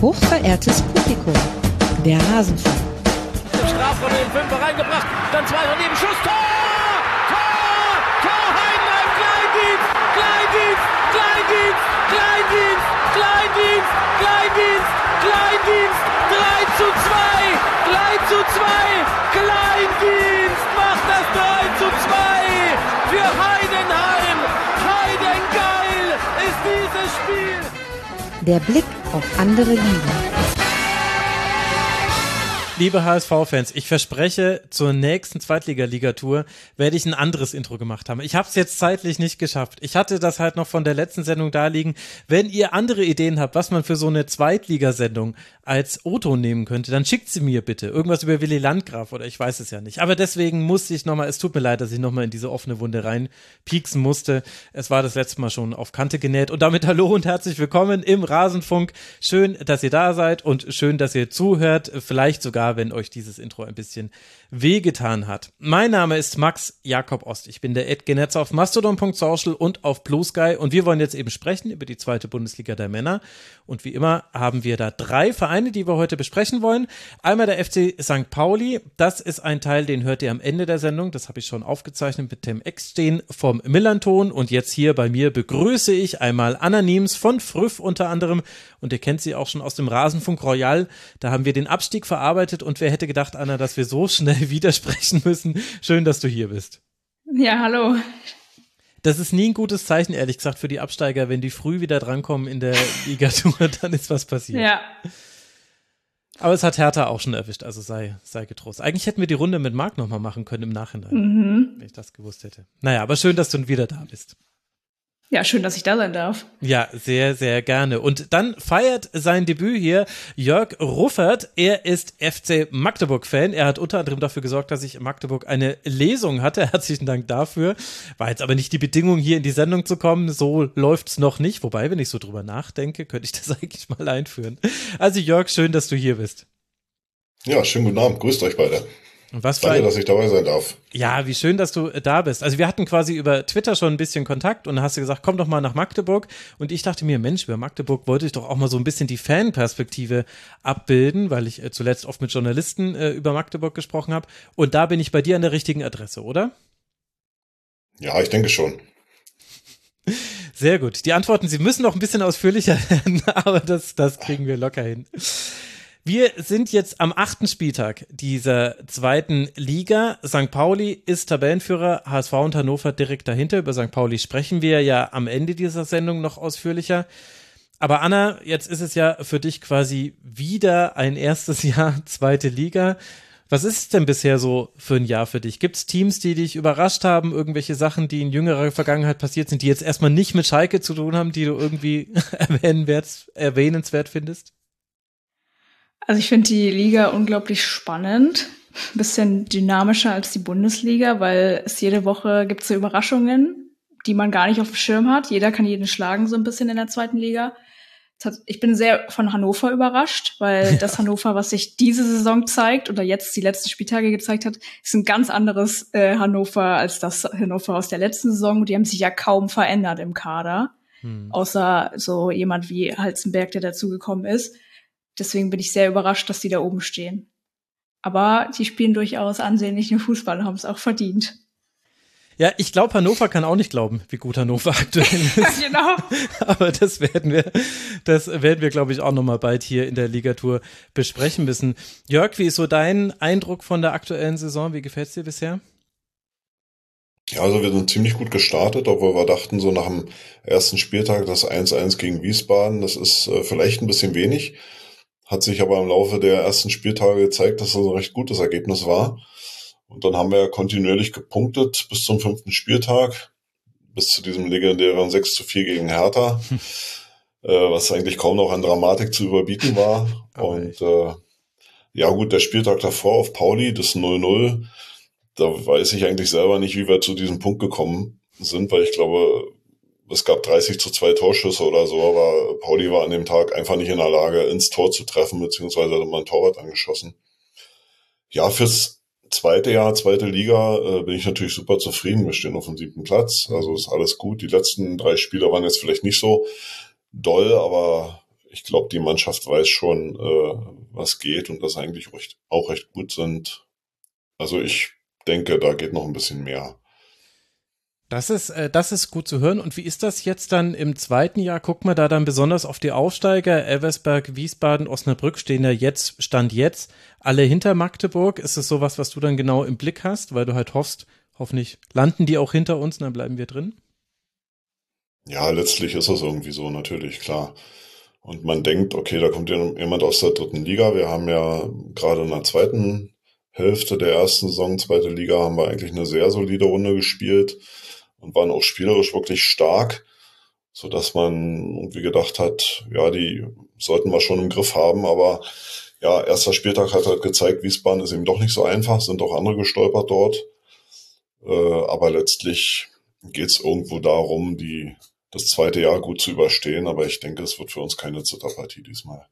Hochverehrtes Publikum, der Rasenfunk. Im Strafraum den Fünfer reingebracht, dann zwei daneben, Schuss, Tor! Tor! Tor, Heidenheim, Kleindienst, Kleindienst, Kleindienst, Kleindienst, Kleindienst, Kleindienst, Kleindienst, 3 zu 2, 3 zu 2, Kleindienst macht das 3 zu 2 für Heidenheim. Heidengeil ist dieses Spiel. Der Blick auf andere Ligen. Liebe HSV-Fans, ich verspreche, zur nächsten Zweitliga-Ligatur werde ich ein anderes Intro gemacht haben. Ich habe es jetzt zeitlich nicht geschafft. Ich hatte das halt noch von der letzten Sendung da liegen. Wenn ihr andere Ideen habt, was man für so eine Zweitligasendung als Otto nehmen könnte, dann schickt sie mir bitte. Irgendwas über Willy Landgraf oder ich weiß es ja nicht. Aber deswegen musste ich nochmal, es tut mir leid, dass ich nochmal in diese offene Wunde reinpieksen musste. Es war das letzte Mal schon auf Kante genäht. Und damit hallo und herzlich willkommen im Rasenfunk. Schön, dass ihr da seid und schön, dass ihr zuhört. Vielleicht sogar, wenn euch dieses Intro ein bisschen wehgetan hat. Mein Name ist Max Jakob Ost. Ich bin der Ed Genetz auf mastodon.social und auf Blue Sky und wir wollen jetzt eben sprechen über die zweite Bundesliga der Männer. Und wie immer haben wir da drei Vereine, die wir heute besprechen wollen. Einmal der FC St. Pauli. Das ist ein Teil, den hört ihr am Ende der Sendung. Das habe ich schon aufgezeichnet mit dem Eckstehen vom Millanton. Und jetzt hier bei mir begrüße ich einmal Anna Niems von Früff unter anderem. Und ihr kennt sie auch schon aus dem Rasenfunk Royal. Da haben wir den Abstieg verarbeitet. Und wer hätte gedacht, Anna, dass wir so schnell widersprechen müssen. Schön, dass du hier bist. Ja, hallo. Das ist nie ein gutes Zeichen, ehrlich gesagt, für die Absteiger. Wenn die früh wieder drankommen in der Ligatur, dann ist was passiert. Ja. Aber es hat Hertha auch schon erwischt, also sei, sei getrost. Eigentlich hätten wir die Runde mit Marc nochmal machen können im Nachhinein, Mhm. wenn ich das gewusst hätte. Naja, aber schön, dass du wieder da bist. Ja, schön, dass ich da sein darf. Ja, sehr, sehr gerne. Und dann feiert sein Debüt hier Jörg Ruffert. Er ist FC Magdeburg-Fan. Er hat unter anderem dafür gesorgt, dass ich in Magdeburg eine Lesung hatte. Herzlichen Dank dafür. War jetzt aber nicht die Bedingung, hier in die Sendung zu kommen. So läuft's noch nicht. Wobei, wenn ich so drüber nachdenke, könnte ich das eigentlich mal einführen. Also Jörg, schön, dass du hier bist. Ja, schönen guten Abend. Grüßt euch beide. Was Danke, ein, dass ich dabei sein darf. ja, wie schön, dass du äh, da bist. Also wir hatten quasi über Twitter schon ein bisschen Kontakt und dann hast du gesagt, komm doch mal nach Magdeburg. Und ich dachte mir, Mensch, über Magdeburg wollte ich doch auch mal so ein bisschen die Fanperspektive abbilden, weil ich äh, zuletzt oft mit Journalisten äh, über Magdeburg gesprochen habe. Und da bin ich bei dir an der richtigen Adresse, oder? Ja, ich denke schon. Sehr gut. Die Antworten, sie müssen noch ein bisschen ausführlicher werden, aber das, das kriegen wir locker hin. Wir sind jetzt am achten Spieltag dieser zweiten Liga. St. Pauli ist Tabellenführer, HSV und Hannover direkt dahinter. Über St. Pauli sprechen wir ja am Ende dieser Sendung noch ausführlicher. Aber Anna, jetzt ist es ja für dich quasi wieder ein erstes Jahr zweite Liga. Was ist es denn bisher so für ein Jahr für dich? Gibt es Teams, die dich überrascht haben, irgendwelche Sachen, die in jüngerer Vergangenheit passiert sind, die jetzt erstmal nicht mit Schalke zu tun haben, die du irgendwie erwähnenswert, erwähnenswert findest? Also ich finde die Liga unglaublich spannend. Ein bisschen dynamischer als die Bundesliga, weil es jede Woche gibt so Überraschungen, die man gar nicht auf dem Schirm hat. Jeder kann jeden schlagen, so ein bisschen in der zweiten Liga. Ich bin sehr von Hannover überrascht, weil das Hannover, was sich diese Saison zeigt oder jetzt die letzten Spieltage gezeigt hat, ist ein ganz anderes äh, Hannover als das Hannover aus der letzten Saison. Die haben sich ja kaum verändert im Kader, Hm. außer so jemand wie Halzenberg, der dazugekommen ist. Deswegen bin ich sehr überrascht, dass die da oben stehen. Aber die spielen durchaus ansehnlichen Fußball und haben es auch verdient. Ja, ich glaube, Hannover kann auch nicht glauben, wie gut Hannover aktuell ist. genau. Aber das werden wir, das werden wir, glaube ich, auch nochmal bald hier in der Ligatur besprechen müssen. Jörg, wie ist so dein Eindruck von der aktuellen Saison? Wie gefällt's dir bisher? Ja, also wir sind ziemlich gut gestartet, obwohl wir dachten, so nach dem ersten Spieltag das 1-1 gegen Wiesbaden, das ist äh, vielleicht ein bisschen wenig. Hat sich aber im Laufe der ersten Spieltage gezeigt, dass das ein recht gutes Ergebnis war. Und dann haben wir ja kontinuierlich gepunktet bis zum fünften Spieltag, bis zu diesem legendären 6 zu 4 gegen Hertha, äh, was eigentlich kaum noch an Dramatik zu überbieten war. Aber Und äh, ja gut, der Spieltag davor auf Pauli, das 0-0, da weiß ich eigentlich selber nicht, wie wir zu diesem Punkt gekommen sind, weil ich glaube, es gab 30 zu 2 Torschüsse oder so, aber Pauli war an dem Tag einfach nicht in der Lage, ins Tor zu treffen, beziehungsweise hat ein Torwart angeschossen. Ja, fürs zweite Jahr, zweite Liga, äh, bin ich natürlich super zufrieden. Wir stehen auf dem siebten Platz, also ist alles gut. Die letzten drei Spiele waren jetzt vielleicht nicht so doll, aber ich glaube, die Mannschaft weiß schon, äh, was geht und das eigentlich auch recht gut sind. Also ich denke, da geht noch ein bisschen mehr. Das ist, äh, das ist gut zu hören. Und wie ist das jetzt dann im zweiten Jahr? Guckt man da dann besonders auf die Aufsteiger. Elversberg, Wiesbaden, Osnabrück stehen ja jetzt, Stand jetzt, alle hinter Magdeburg. Ist es sowas, was du dann genau im Blick hast, weil du halt hoffst, hoffentlich landen die auch hinter uns und dann bleiben wir drin? Ja, letztlich ist es irgendwie so, natürlich, klar. Und man denkt, okay, da kommt jemand aus der dritten Liga. Wir haben ja gerade in der zweiten Hälfte der ersten Saison, zweite Liga, haben wir eigentlich eine sehr solide Runde gespielt und waren auch spielerisch wirklich stark, so dass man irgendwie gedacht hat, ja, die sollten wir schon im Griff haben, aber ja, erster Spieltag hat halt gezeigt, Wiesbaden ist eben doch nicht so einfach, sind auch andere gestolpert dort. Äh, aber letztlich geht es irgendwo darum, die, das zweite Jahr gut zu überstehen. Aber ich denke, es wird für uns keine Zitterpartie diesmal.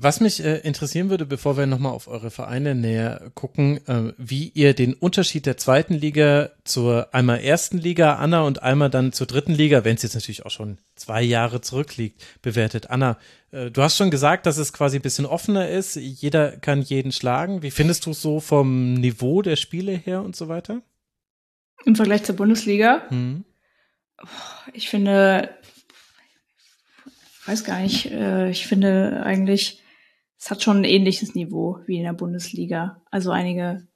Was mich äh, interessieren würde, bevor wir nochmal auf eure Vereine näher gucken, äh, wie ihr den Unterschied der zweiten Liga zur einmal ersten Liga, Anna, und einmal dann zur dritten Liga, wenn es jetzt natürlich auch schon zwei Jahre zurückliegt, bewertet. Anna, äh, du hast schon gesagt, dass es quasi ein bisschen offener ist. Jeder kann jeden schlagen. Wie findest du es so vom Niveau der Spiele her und so weiter? Im Vergleich zur Bundesliga? Hm. Ich finde, weiß gar nicht, äh, ich finde eigentlich, es hat schon ein ähnliches Niveau wie in der Bundesliga. Also einige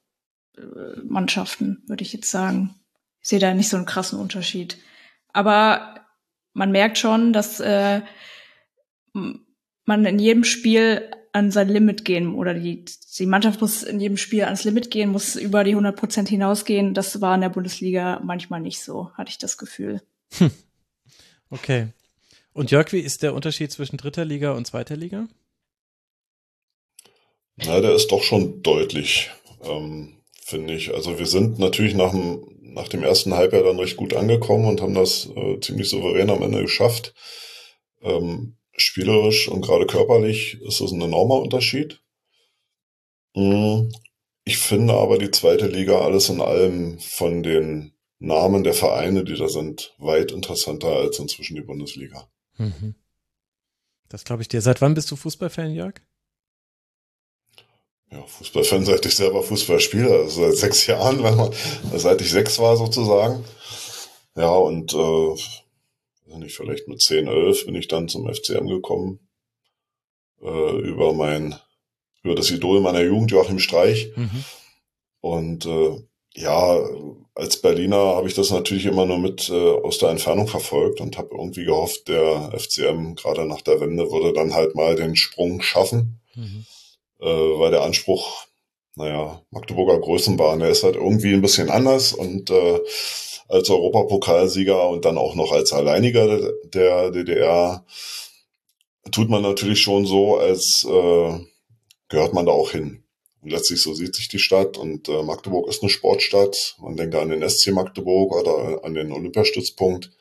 äh, Mannschaften, würde ich jetzt sagen. Ich sehe da nicht so einen krassen Unterschied. Aber man merkt schon, dass äh, man in jedem Spiel an sein Limit gehen oder die, die Mannschaft muss in jedem Spiel ans Limit gehen, muss über die 100 Prozent hinausgehen. Das war in der Bundesliga manchmal nicht so, hatte ich das Gefühl. Okay. Und Jörg, wie ist der Unterschied zwischen dritter Liga und zweiter Liga? Na, der ist doch schon deutlich, ähm, finde ich. Also wir sind natürlich nach dem, nach dem ersten Halbjahr dann recht gut angekommen und haben das äh, ziemlich souverän am Ende geschafft. Ähm, spielerisch und gerade körperlich ist das ein enormer Unterschied. Mm, ich finde aber die zweite Liga alles in allem von den Namen der Vereine, die da sind, weit interessanter als inzwischen die Bundesliga. Mhm. Das glaube ich dir. Seit wann bist du Fußballfan, Jörg? Ja, Fußballfan, seit ich selber Fußball spiele, also seit sechs Jahren, wenn man, seit ich sechs war sozusagen. Ja, und äh, nicht, vielleicht mit 10, 11 bin ich dann zum FCM gekommen. Äh, über mein, über das Idol meiner Jugend, Joachim Streich. Mhm. Und äh, ja, als Berliner habe ich das natürlich immer nur mit äh, aus der Entfernung verfolgt und habe irgendwie gehofft, der FCM gerade nach der Wende würde dann halt mal den Sprung schaffen, mhm. Äh, weil der Anspruch, naja, Magdeburger Größenbahn, der ist halt irgendwie ein bisschen anders und äh, als Europapokalsieger und dann auch noch als Alleiniger der DDR tut man natürlich schon so, als äh, gehört man da auch hin. Und letztlich so sieht sich die Stadt und äh, Magdeburg ist eine Sportstadt. Man denke an den SC Magdeburg oder an den Olympiastützpunkt.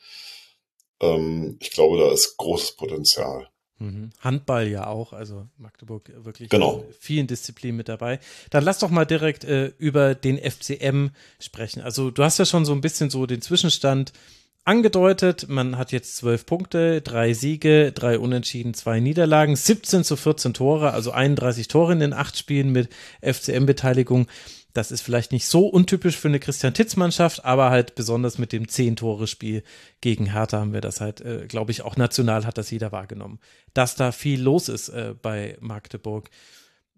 Ähm, ich glaube, da ist großes Potenzial. Mhm. Handball ja auch, also Magdeburg wirklich genau. in vielen Disziplinen mit dabei. Dann lass doch mal direkt äh, über den FCM sprechen. Also du hast ja schon so ein bisschen so den Zwischenstand angedeutet. Man hat jetzt zwölf Punkte, drei Siege, drei Unentschieden, zwei Niederlagen, 17 zu 14 Tore, also 31 Tore in den acht Spielen mit FCM-Beteiligung. Das ist vielleicht nicht so untypisch für eine Christian Titz-Mannschaft, aber halt besonders mit dem Zehn-Tore-Spiel gegen Hertha haben wir das halt, äh, glaube ich, auch national hat das jeder wahrgenommen, dass da viel los ist äh, bei Magdeburg.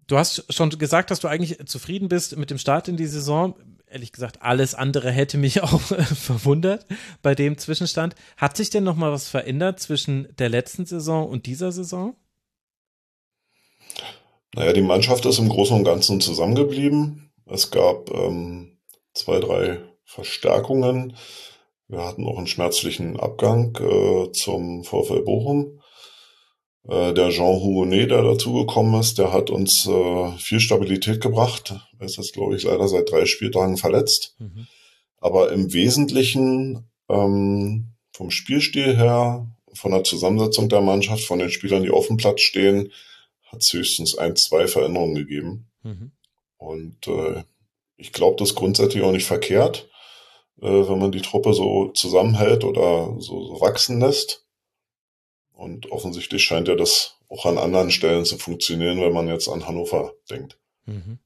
Du hast schon gesagt, dass du eigentlich zufrieden bist mit dem Start in die Saison ehrlich gesagt, alles andere hätte mich auch äh, verwundert bei dem Zwischenstand. Hat sich denn noch mal was verändert zwischen der letzten Saison und dieser Saison? Naja, die Mannschaft ist im Großen und Ganzen zusammengeblieben. Es gab ähm, zwei, drei Verstärkungen. Wir hatten auch einen schmerzlichen Abgang äh, zum VfL Bochum. Äh, der Jean Houonet, der dazugekommen ist, der hat uns äh, viel Stabilität gebracht. Er ist jetzt, glaube ich, leider seit drei Spieltagen verletzt. Mhm. Aber im Wesentlichen ähm, vom Spielstil her, von der Zusammensetzung der Mannschaft, von den Spielern, die auf dem Platz stehen, hat es höchstens ein, zwei Veränderungen gegeben. Mhm. Und äh, ich glaube, das ist grundsätzlich auch nicht verkehrt, äh, wenn man die Truppe so zusammenhält oder so, so wachsen lässt. Und offensichtlich scheint ja das auch an anderen Stellen zu funktionieren, wenn man jetzt an Hannover denkt. Mhm.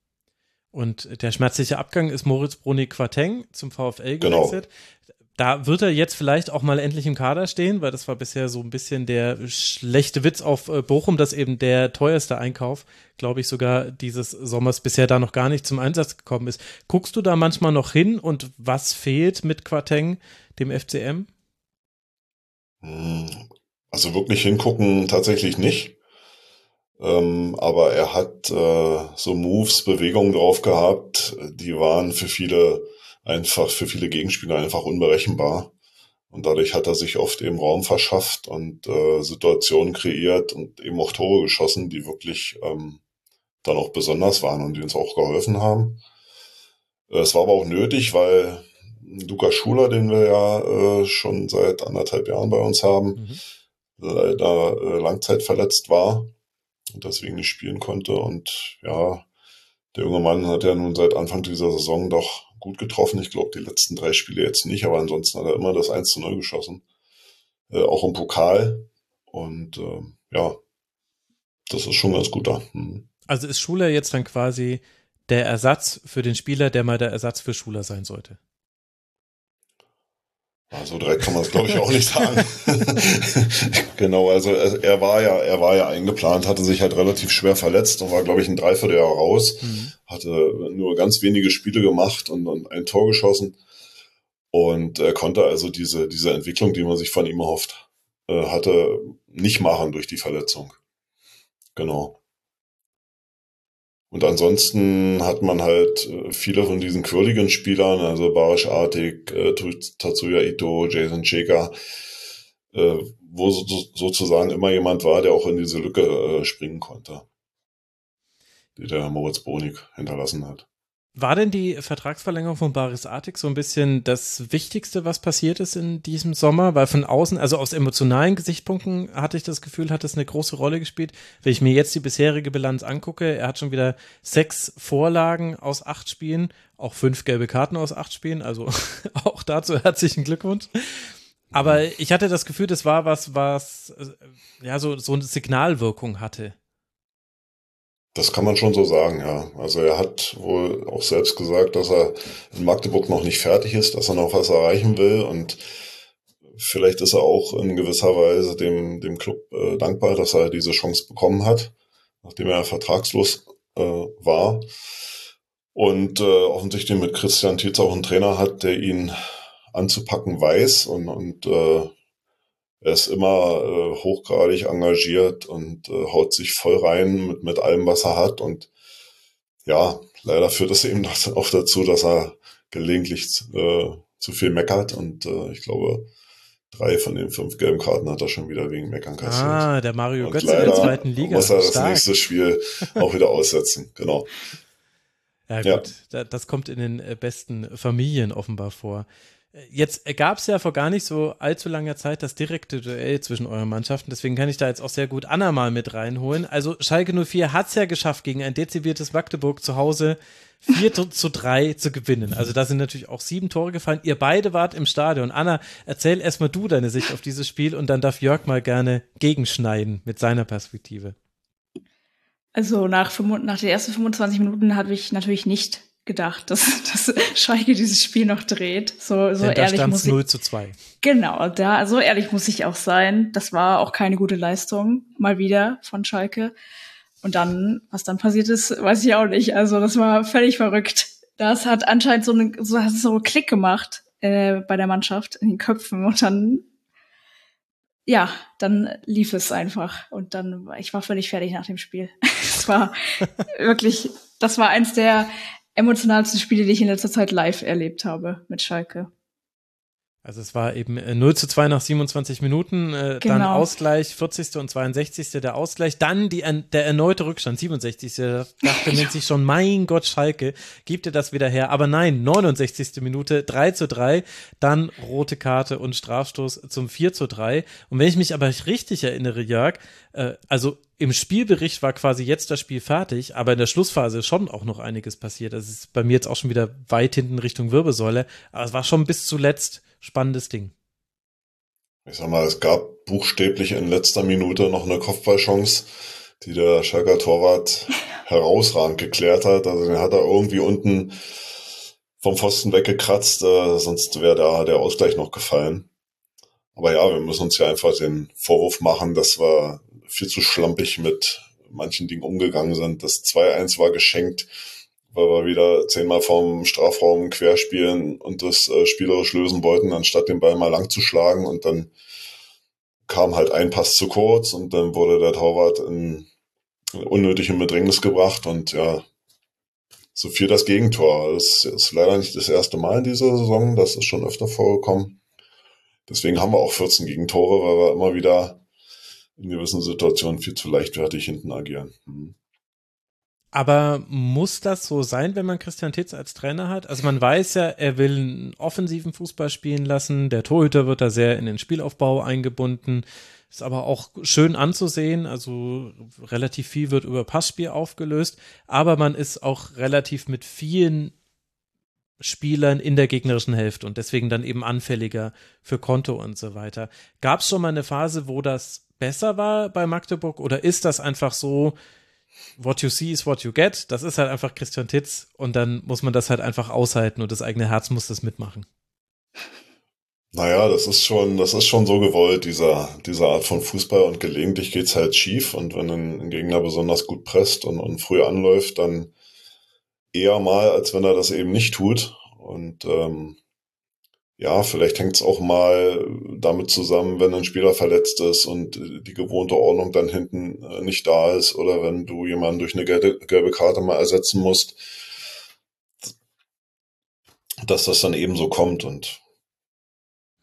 Und der schmerzliche Abgang ist Moritz Bruni Quateng zum VfL genau. gewechselt. Genau. Da wird er jetzt vielleicht auch mal endlich im Kader stehen, weil das war bisher so ein bisschen der schlechte Witz auf äh, Bochum, dass eben der teuerste Einkauf, glaube ich, sogar dieses Sommers bisher da noch gar nicht zum Einsatz gekommen ist. Guckst du da manchmal noch hin und was fehlt mit Quateng, dem FCM? Hm, also wirklich hingucken tatsächlich nicht. Ähm, aber er hat äh, so Moves, Bewegungen drauf gehabt, die waren für viele einfach, für viele Gegenspieler einfach unberechenbar. Und dadurch hat er sich oft eben Raum verschafft und äh, Situationen kreiert und eben auch Tore geschossen, die wirklich ähm, dann auch besonders waren und die uns auch geholfen haben. Äh, es war aber auch nötig, weil Lukas Schuler, den wir ja äh, schon seit anderthalb Jahren bei uns haben, mhm. leider äh, langzeitverletzt war und deswegen nicht spielen konnte. Und ja, der junge Mann hat ja nun seit Anfang dieser Saison doch gut getroffen. Ich glaube, die letzten drei Spiele jetzt nicht, aber ansonsten hat er immer das 1 zu 0 geschossen. Äh, auch im Pokal. Und äh, ja, das ist schon ganz gut da. Mhm. Also ist Schuler jetzt dann quasi der Ersatz für den Spieler, der mal der Ersatz für Schuler sein sollte? Also direkt kann man es glaube ich auch nicht sagen. genau, also er war ja, er war ja eingeplant, hatte sich halt relativ schwer verletzt und war glaube ich ein Dreivierteljahr raus, mhm. hatte nur ganz wenige Spiele gemacht und, und ein Tor geschossen und er konnte also diese diese Entwicklung, die man sich von ihm erhofft äh, hatte, nicht machen durch die Verletzung. Genau. Und ansonsten hat man halt äh, viele von diesen quirligen Spielern, also Barisch Artig, äh, Tatsuya Ito, Jason Cheka, äh, wo so, sozusagen immer jemand war, der auch in diese Lücke springen konnte, die der Moritz Bonig hinterlassen hat. War denn die Vertragsverlängerung von Baris Artik so ein bisschen das Wichtigste, was passiert ist in diesem Sommer? Weil von außen, also aus emotionalen Gesichtspunkten hatte ich das Gefühl, hat es eine große Rolle gespielt. Wenn ich mir jetzt die bisherige Bilanz angucke, er hat schon wieder sechs Vorlagen aus acht Spielen, auch fünf gelbe Karten aus acht Spielen, also auch dazu herzlichen Glückwunsch. Aber ich hatte das Gefühl, das war was, was ja so, so eine Signalwirkung hatte. Das kann man schon so sagen, ja. Also er hat wohl auch selbst gesagt, dass er in Magdeburg noch nicht fertig ist, dass er noch was erreichen will und vielleicht ist er auch in gewisser Weise dem, dem Club äh, dankbar, dass er diese Chance bekommen hat, nachdem er vertragslos äh, war. Und äh, offensichtlich mit Christian Tietz auch einen Trainer hat, der ihn anzupacken weiß und, und äh, er ist immer äh, hochgradig engagiert und äh, haut sich voll rein mit, mit allem, was er hat. Und ja, leider führt es eben auch dazu, dass er gelegentlich äh, zu viel meckert. Und äh, ich glaube, drei von den fünf gelben Karten hat er schon wieder wegen Meckern kassiert. Ah, der Mario und Götze der zweiten Liga. muss er das Stark. nächste Spiel auch wieder aussetzen. Genau. Ja, gut, ja. das kommt in den äh, besten Familien offenbar vor. Jetzt gab es ja vor gar nicht so allzu langer Zeit das direkte Duell zwischen euren Mannschaften, deswegen kann ich da jetzt auch sehr gut Anna mal mit reinholen. Also Schalke 04 hat es ja geschafft, gegen ein dezimiertes Magdeburg zu Hause 4 zu 3 zu gewinnen. Also da sind natürlich auch sieben Tore gefallen. Ihr beide wart im Stadion. Anna, erzähl erstmal du deine Sicht auf dieses Spiel und dann darf Jörg mal gerne gegenschneiden mit seiner Perspektive. Also nach, nach den ersten 25 Minuten habe ich natürlich nicht gedacht, dass, dass Schalke dieses Spiel noch dreht. So, so Denn ehrlich muss ich. 0 zu 2. Genau, da, so ehrlich muss ich auch sein. Das war auch keine gute Leistung, mal wieder von Schalke. Und dann, was dann passiert ist, weiß ich auch nicht. Also, das war völlig verrückt. Das hat anscheinend so eine, so hat so einen Klick gemacht äh, bei der Mannschaft in den Köpfen und dann ja, dann lief es einfach und dann ich war völlig fertig nach dem Spiel. Es war wirklich, das war eins der emotionalsten Spiele, die ich in letzter Zeit live erlebt habe mit Schalke. Also es war eben 0 äh, zu 2 nach 27 Minuten, äh, genau. dann Ausgleich 40. und 62. der Ausgleich, dann die, der erneute Rückstand 67. Da dachte man sich schon, mein Gott, Schalke, gibt ihr das wieder her. Aber nein, 69. Minute 3 zu 3, dann rote Karte und Strafstoß zum 4 zu 3. Und wenn ich mich aber richtig erinnere, Jörg, äh, also im Spielbericht war quasi jetzt das Spiel fertig, aber in der Schlussphase ist schon auch noch einiges passiert. Das ist bei mir jetzt auch schon wieder weit hinten Richtung Wirbelsäule, aber es war schon bis zuletzt spannendes Ding. Ich sag mal, es gab buchstäblich in letzter Minute noch eine Kopfballchance, die der Schalker Torwart herausragend geklärt hat. Also den hat er irgendwie unten vom Pfosten weggekratzt, äh, sonst wäre da der Ausgleich noch gefallen. Aber ja, wir müssen uns ja einfach den Vorwurf machen, dass wir viel zu schlampig mit manchen Dingen umgegangen sind. Das 2-1 war geschenkt, weil wir wieder zehnmal vom Strafraum querspielen und das äh, spielerisch lösen wollten, anstatt den Ball mal lang zu schlagen. Und dann kam halt ein Pass zu kurz und dann wurde der Torwart in in Bedrängnis gebracht und ja, so viel das Gegentor. Das ist leider nicht das erste Mal in dieser Saison, das ist schon öfter vorgekommen. Deswegen haben wir auch 14 Gegentore, weil wir immer wieder in gewissen Situationen viel zu leichtfertig hinten agieren. Mhm. Aber muss das so sein, wenn man Christian Titz als Trainer hat? Also man weiß ja, er will einen offensiven Fußball spielen lassen. Der Torhüter wird da sehr in den Spielaufbau eingebunden. Ist aber auch schön anzusehen. Also relativ viel wird über Passspiel aufgelöst. Aber man ist auch relativ mit vielen Spielern in der gegnerischen Hälfte und deswegen dann eben anfälliger für Konto und so weiter. Gab es schon mal eine Phase, wo das besser war bei Magdeburg oder ist das einfach so, what you see is what you get? Das ist halt einfach Christian Titz und dann muss man das halt einfach aushalten und das eigene Herz muss das mitmachen. Naja, das ist schon, das ist schon so gewollt, dieser, diese Art von Fußball und gelegentlich geht's halt schief und wenn ein Gegner besonders gut presst und, und früh anläuft, dann eher mal, als wenn er das eben nicht tut. Und ähm, ja, vielleicht hängt es auch mal damit zusammen, wenn ein Spieler verletzt ist und die gewohnte Ordnung dann hinten äh, nicht da ist oder wenn du jemanden durch eine gelbe, Karte mal ersetzen musst, dass das dann eben so kommt und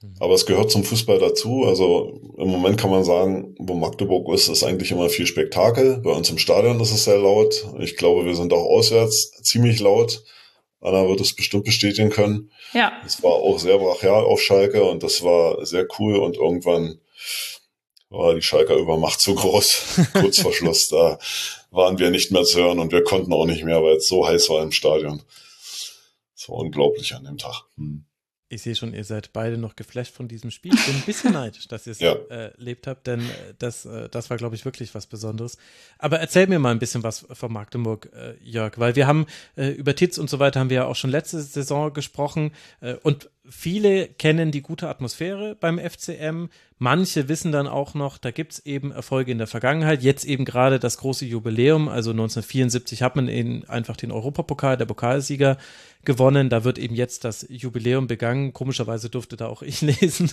mhm. aber es gehört zum Fußball dazu. Also im Moment kann man sagen, wo Magdeburg ist, ist eigentlich immer viel Spektakel. Bei uns im Stadion ist es sehr laut. Ich glaube, wir sind auch auswärts ziemlich laut. Anna wird es bestimmt bestätigen können. Ja. Es war auch sehr brachial auf Schalke und das war sehr cool und irgendwann war die Schalker Übermacht so groß, kurz vor Schluss. Da waren wir nicht mehr zu hören und wir konnten auch nicht mehr, weil es so heiß war im Stadion. Es war unglaublich an dem Tag. Hm. Ich sehe schon, ihr seid beide noch geflasht von diesem Spiel. Ich bin ein bisschen neidisch, dass ihr es ja. äh, erlebt habt, denn äh, das, äh, das war, glaube ich, wirklich was Besonderes. Aber erzähl mir mal ein bisschen was von Magdeburg, Jörg, weil wir haben über Titz und so weiter haben wir ja auch schon letzte Saison gesprochen und viele kennen die gute Atmosphäre beim FCM. Manche wissen dann auch noch, da gibt es eben Erfolge in der Vergangenheit. Jetzt eben gerade das große Jubiläum, also 1974 hat man eben einfach den Europapokal, der Pokalsieger gewonnen. Da wird eben jetzt das Jubiläum begangen. Komischerweise durfte da auch ich lesen.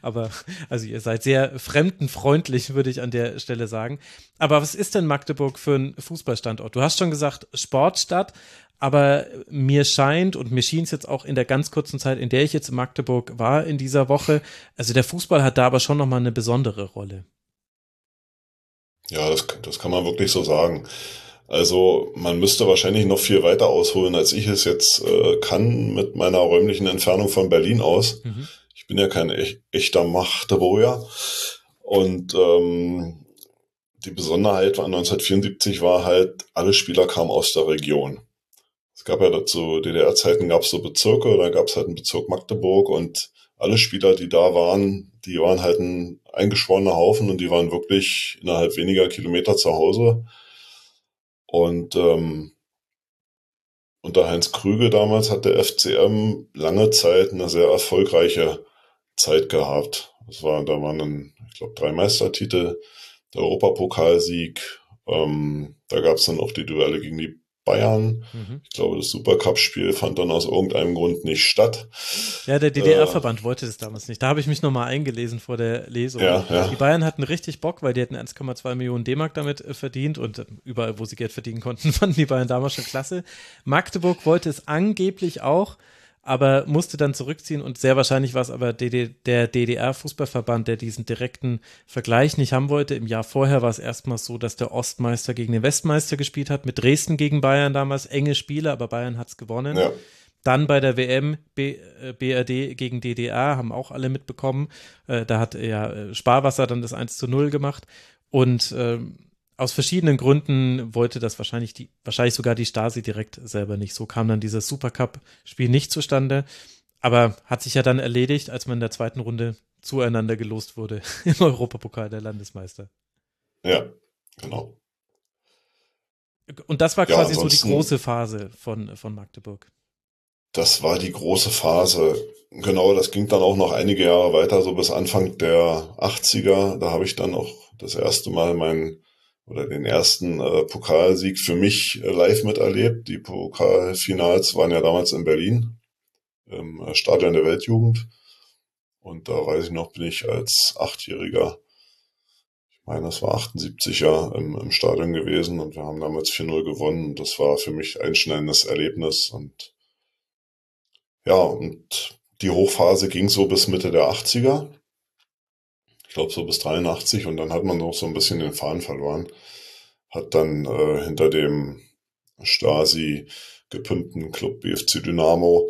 Aber also ihr seid sehr fremdenfreundlich, würde ich an der Stelle sagen. Aber was ist denn Magdeburg für ein Fußballstandort? Du hast schon gesagt, Sportstadt. Aber mir scheint und mir schien es jetzt auch in der ganz kurzen Zeit, in der ich jetzt in Magdeburg war in dieser Woche, also der Fußball hat da aber schon nochmal eine besondere Rolle. Ja, das, das kann man wirklich so sagen. Also man müsste wahrscheinlich noch viel weiter ausholen, als ich es jetzt äh, kann mit meiner räumlichen Entfernung von Berlin aus. Mhm. Ich bin ja kein ech, echter Magdeburger. Und ähm, die Besonderheit an 1974 war halt, alle Spieler kamen aus der Region. Es gab ja dazu DDR-Zeiten gab es so Bezirke, da gab es halt einen Bezirk Magdeburg und alle Spieler, die da waren, die waren halt ein eingeschworener Haufen und die waren wirklich innerhalb weniger Kilometer zu Hause. Und ähm, unter Heinz Krüge damals hat der FCM lange Zeit eine sehr erfolgreiche Zeit gehabt. Das war, da waren dann, ich glaube, drei Meistertitel, der Europapokalsieg. Ähm, da gab es dann auch die Duelle gegen die Bayern. Mhm. Ich glaube, das Supercup-Spiel fand dann aus irgendeinem Grund nicht statt. Ja, der DDR-Verband äh, wollte das damals nicht. Da habe ich mich nochmal eingelesen vor der Lesung. Ja, ja. Die Bayern hatten richtig Bock, weil die hätten 1,2 Millionen D-Mark damit äh, verdient und äh, überall, wo sie Geld verdienen konnten, fanden die Bayern damals schon klasse. Magdeburg wollte es angeblich auch aber musste dann zurückziehen und sehr wahrscheinlich war es aber der DDR-Fußballverband, der diesen direkten Vergleich nicht haben wollte. Im Jahr vorher war es erstmals so, dass der Ostmeister gegen den Westmeister gespielt hat, mit Dresden gegen Bayern damals, enge Spiele, aber Bayern hat es gewonnen. Ja. Dann bei der WM B, äh, BRD gegen DDR, haben auch alle mitbekommen. Äh, da hat ja äh, Sparwasser dann das 1 zu 0 gemacht. Und ähm, aus verschiedenen Gründen wollte das wahrscheinlich die, wahrscheinlich sogar die Stasi direkt selber nicht. So kam dann dieses Supercup-Spiel nicht zustande. Aber hat sich ja dann erledigt, als man in der zweiten Runde zueinander gelost wurde im Europapokal der Landesmeister. Ja, genau. Und das war quasi ja, so die große Phase von, von Magdeburg. Das war die große Phase. Genau, das ging dann auch noch einige Jahre weiter, so bis Anfang der 80er. Da habe ich dann auch das erste Mal meinen oder den ersten äh, Pokalsieg für mich äh, live miterlebt. Die Pokalfinals waren ja damals in Berlin im äh, Stadion der Weltjugend. Und da weiß ich noch, bin ich als Achtjähriger, ich meine, das war 78 Jahre im, im Stadion gewesen und wir haben damals 4-0 gewonnen. Und das war für mich ein schnelles Erlebnis. Und ja, und die Hochphase ging so bis Mitte der 80er. Glaube so bis 83 und dann hat man noch so ein bisschen den Faden verloren. Hat dann äh, hinter dem Stasi gepümpten Club BFC Dynamo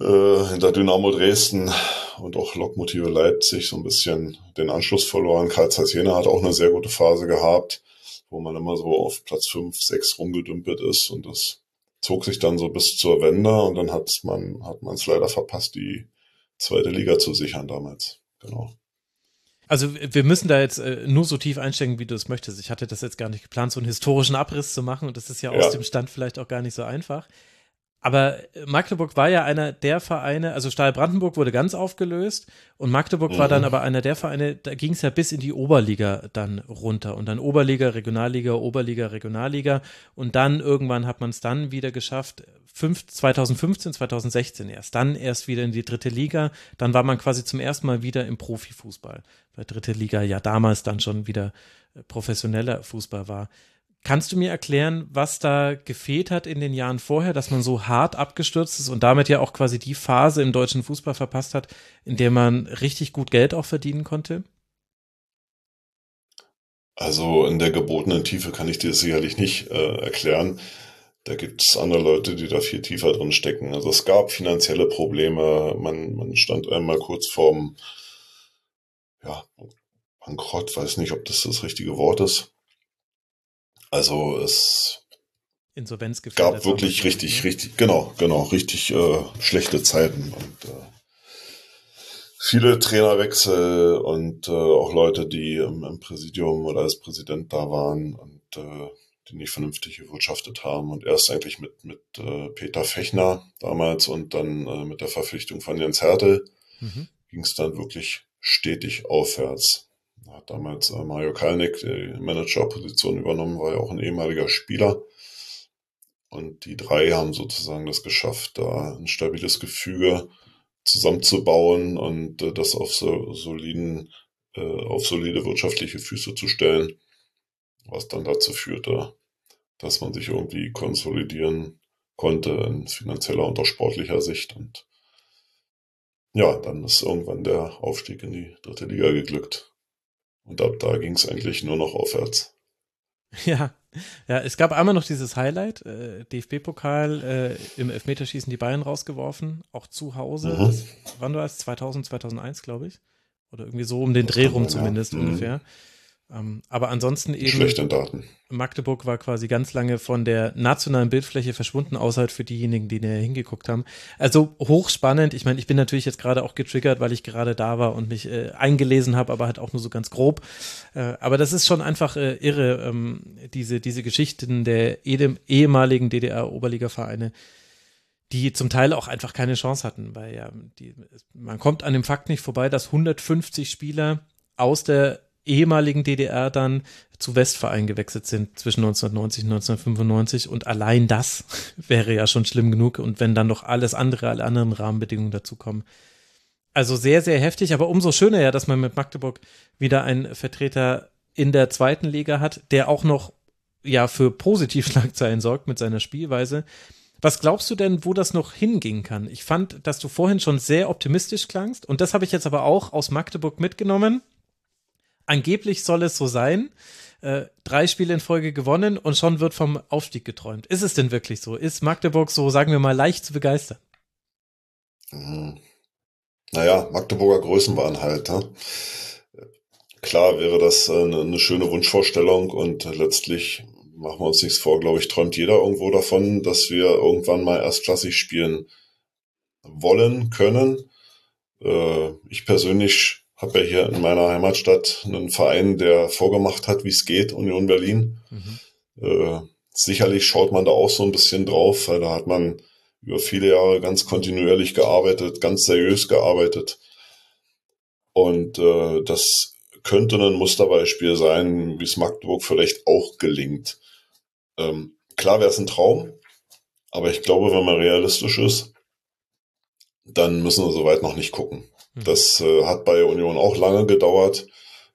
äh, hinter Dynamo Dresden und auch Lokmotive Leipzig so ein bisschen den Anschluss verloren. Karl Zeiss Jena hat auch eine sehr gute Phase gehabt, wo man immer so auf Platz 5, 6 rumgedümpelt ist und das zog sich dann so bis zur Wende und dann hat man hat man es leider verpasst, die zweite Liga zu sichern damals. Genau. Also wir müssen da jetzt äh, nur so tief einsteigen, wie du es möchtest. Ich hatte das jetzt gar nicht geplant, so einen historischen Abriss zu machen und das ist ja, ja. aus dem Stand vielleicht auch gar nicht so einfach. Aber Magdeburg war ja einer der Vereine, also Stahl Brandenburg wurde ganz aufgelöst und Magdeburg mhm. war dann mhm. aber einer der Vereine, da ging es ja bis in die Oberliga dann runter und dann Oberliga, Regionalliga, Oberliga, Regionalliga und dann irgendwann hat man es dann wieder geschafft, 2015, 2016 erst, dann erst wieder in die dritte Liga, dann war man quasi zum ersten Mal wieder im Profifußball, weil dritte Liga ja damals dann schon wieder äh, professioneller Fußball war. Kannst du mir erklären, was da gefehlt hat in den Jahren vorher, dass man so hart abgestürzt ist und damit ja auch quasi die Phase im deutschen Fußball verpasst hat, in der man richtig gut Geld auch verdienen konnte? Also in der gebotenen Tiefe kann ich dir sicherlich nicht äh, erklären. Da gibt es andere Leute, die da viel tiefer drin stecken. Also es gab finanzielle Probleme. Man, man stand einmal kurz vorm ja, Bankrott, weiß nicht, ob das das richtige Wort ist. Also es gab wirklich richtig, ne? richtig, genau, genau, richtig äh, schlechte Zeiten und äh, viele Trainerwechsel und äh, auch Leute, die im, im, Präsidium oder als Präsident da waren und äh, die nicht vernünftig gewirtschaftet haben. Und erst eigentlich mit, mit äh, Peter Fechner damals und dann äh, mit der Verpflichtung von Jens Hertel mhm. ging es dann wirklich stetig aufwärts hat damals äh, Mario Kalnick die Managerposition übernommen, war ja auch ein ehemaliger Spieler. Und die drei haben sozusagen das geschafft, da ein stabiles Gefüge zusammenzubauen und äh, das auf so soliden, äh, auf solide wirtschaftliche Füße zu stellen, was dann dazu führte, dass man sich irgendwie konsolidieren konnte in finanzieller und auch sportlicher Sicht. Und ja, dann ist irgendwann der Aufstieg in die dritte Liga geglückt. Und ab da ging es eigentlich nur noch aufwärts. Ja, ja, es gab einmal noch dieses Highlight, äh, DFB-Pokal äh, im Elfmeterschießen die Bayern rausgeworfen, auch zu Hause. Mhm. Das, wann war es? 2000, 2001, glaube ich. Oder irgendwie so um den das Dreh rum zumindest ja. Mhm. ungefähr. Ähm, aber ansonsten eben. Schlechte Daten. Magdeburg war quasi ganz lange von der nationalen Bildfläche verschwunden, außer halt für diejenigen, die näher hingeguckt haben. Also hochspannend. Ich meine, ich bin natürlich jetzt gerade auch getriggert, weil ich gerade da war und mich äh, eingelesen habe, aber halt auch nur so ganz grob. Äh, aber das ist schon einfach äh, irre, ähm, diese, diese Geschichten der ehemaligen DDR-Oberliga-Vereine die zum Teil auch einfach keine Chance hatten, weil ja, die, man kommt an dem Fakt nicht vorbei, dass 150 Spieler aus der ehemaligen DDR dann zu Westverein gewechselt sind zwischen 1990 und 1995 und allein das wäre ja schon schlimm genug und wenn dann noch alles andere, alle anderen Rahmenbedingungen dazukommen. Also sehr, sehr heftig, aber umso schöner ja, dass man mit Magdeburg wieder einen Vertreter in der zweiten Liga hat, der auch noch ja für Positivschlagzeilen sorgt mit seiner Spielweise. Was glaubst du denn, wo das noch hingehen kann? Ich fand, dass du vorhin schon sehr optimistisch klangst und das habe ich jetzt aber auch aus Magdeburg mitgenommen angeblich soll es so sein. Äh, drei Spiele in Folge gewonnen und schon wird vom Aufstieg geträumt. Ist es denn wirklich so? Ist Magdeburg so, sagen wir mal, leicht zu begeistern? Mhm. Naja, Magdeburger Größenwahn halt. Ne? Klar wäre das eine, eine schöne Wunschvorstellung und letztlich machen wir uns nichts vor, glaube ich, träumt jeder irgendwo davon, dass wir irgendwann mal erstklassig spielen. wollen, können. Äh, ich persönlich habe ja hier in meiner Heimatstadt einen Verein, der vorgemacht hat, wie es geht, Union Berlin. Mhm. Äh, sicherlich schaut man da auch so ein bisschen drauf, weil da hat man über viele Jahre ganz kontinuierlich gearbeitet, ganz seriös gearbeitet. Und äh, das könnte ein Musterbeispiel sein, wie es Magdeburg vielleicht auch gelingt. Ähm, klar wäre es ein Traum, aber ich glaube, wenn man realistisch ist, dann müssen wir soweit noch nicht gucken. Hm. Das äh, hat bei Union auch lange gedauert,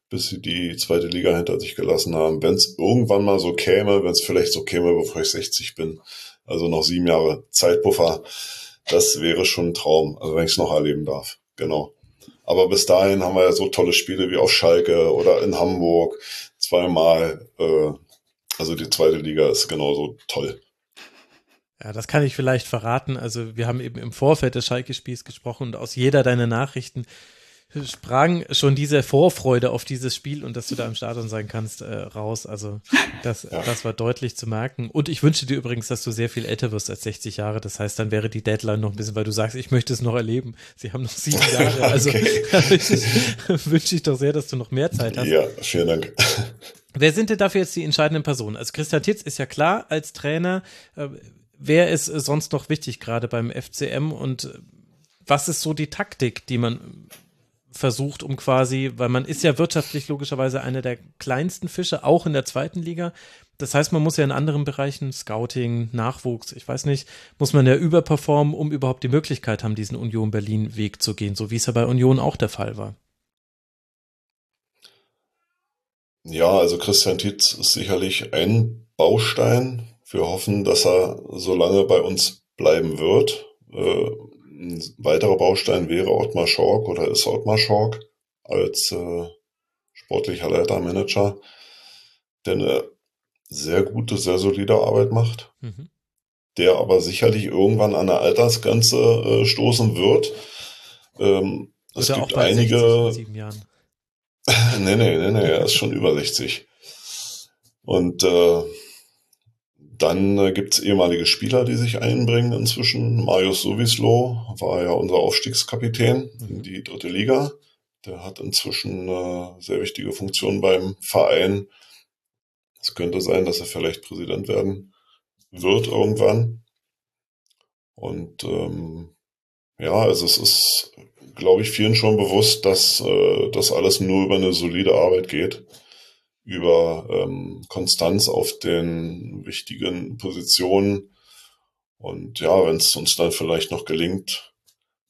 bis sie die zweite Liga hinter sich gelassen haben. Wenn es irgendwann mal so käme, wenn es vielleicht so käme, bevor ich 60 bin, also noch sieben Jahre Zeitpuffer, das wäre schon ein Traum, also wenn ich es noch erleben darf. Genau. Aber bis dahin haben wir ja so tolle Spiele wie auf Schalke oder in Hamburg zweimal. Äh, also die zweite Liga ist genauso toll. Ja, das kann ich vielleicht verraten. Also wir haben eben im Vorfeld des Schalke-Spiels gesprochen und aus jeder deiner Nachrichten sprang schon diese Vorfreude auf dieses Spiel und dass du da im Stadion sein kannst, äh, raus. Also das, ja. das war deutlich zu merken. Und ich wünsche dir übrigens, dass du sehr viel älter wirst als 60 Jahre. Das heißt, dann wäre die Deadline noch ein bisschen, weil du sagst, ich möchte es noch erleben. Sie haben noch sieben Jahre. Also wünsche ich doch sehr, dass du noch mehr Zeit hast. Ja, vielen Dank. Wer sind denn dafür jetzt die entscheidenden Personen? Also Christian Titz ist ja klar als Trainer. Äh, wer ist sonst noch wichtig gerade beim FCM und was ist so die Taktik, die man versucht, um quasi, weil man ist ja wirtschaftlich logischerweise einer der kleinsten Fische, auch in der zweiten Liga. Das heißt, man muss ja in anderen Bereichen, Scouting, Nachwuchs, ich weiß nicht, muss man ja überperformen, um überhaupt die Möglichkeit haben, diesen Union Berlin-Weg zu gehen, so wie es ja bei Union auch der Fall war. Ja, also Christian Tietz ist sicherlich ein Baustein. Wir hoffen, dass er so lange bei uns bleiben wird. Äh, ein weiterer Baustein wäre Ottmar Schork oder ist Ottmar Schork als äh, sportlicher Leiter, Manager, der eine sehr gute, sehr solide Arbeit macht, mhm. der aber sicherlich irgendwann an der Altersgrenze äh, stoßen wird. Ähm, es gibt einige. 60, Jahren. nee, nee, nee, nee, er ist schon über 60. Und äh, dann äh, gibt es ehemalige Spieler, die sich einbringen inzwischen. Marius Sowislo war ja unser Aufstiegskapitän in die dritte Liga. Der hat inzwischen äh, sehr wichtige Funktion beim Verein. Es könnte sein, dass er vielleicht Präsident werden wird irgendwann. Und ähm, ja, also es ist, glaube ich, vielen schon bewusst, dass äh, das alles nur über eine solide Arbeit geht über ähm, Konstanz auf den wichtigen Positionen. Und ja, wenn es uns dann vielleicht noch gelingt,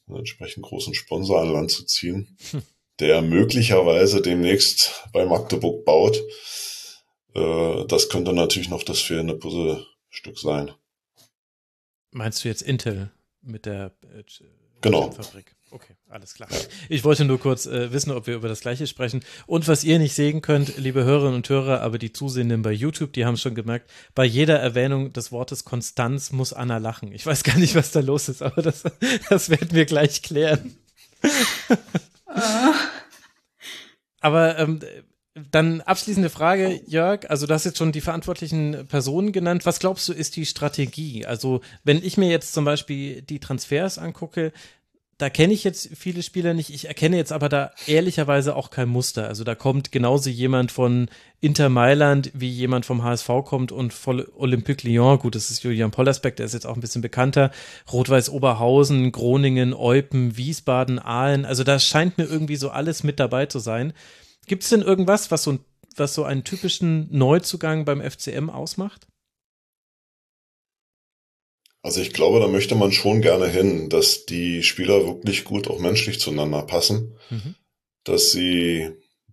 einen entsprechend großen Sponsor an Land zu ziehen, hm. der möglicherweise demnächst bei Magdeburg baut, äh, das könnte natürlich noch das fehlende Puzzlestück sein. Meinst du jetzt Intel mit der äh, genau. Fabrik? Okay, alles klar. Ich wollte nur kurz äh, wissen, ob wir über das Gleiche sprechen. Und was ihr nicht sehen könnt, liebe Hörerinnen und Hörer, aber die Zusehenden bei YouTube, die haben schon gemerkt, bei jeder Erwähnung des Wortes Konstanz muss Anna lachen. Ich weiß gar nicht, was da los ist, aber das, das werden wir gleich klären. aber ähm, dann abschließende Frage, Jörg. Also, du hast jetzt schon die verantwortlichen Personen genannt. Was glaubst du, ist die Strategie? Also, wenn ich mir jetzt zum Beispiel die Transfers angucke, da kenne ich jetzt viele Spieler nicht. Ich erkenne jetzt aber da ehrlicherweise auch kein Muster. Also da kommt genauso jemand von Inter Mailand, wie jemand vom HSV kommt und von Olympique Lyon. Gut, das ist Julian Pollersbeck, der ist jetzt auch ein bisschen bekannter. Rot-Weiß Oberhausen, Groningen, Eupen, Wiesbaden, Aalen. Also da scheint mir irgendwie so alles mit dabei zu sein. Gibt es denn irgendwas, was so, was so einen typischen Neuzugang beim FCM ausmacht? Also ich glaube, da möchte man schon gerne hin, dass die Spieler wirklich gut auch menschlich zueinander passen, mhm. dass sie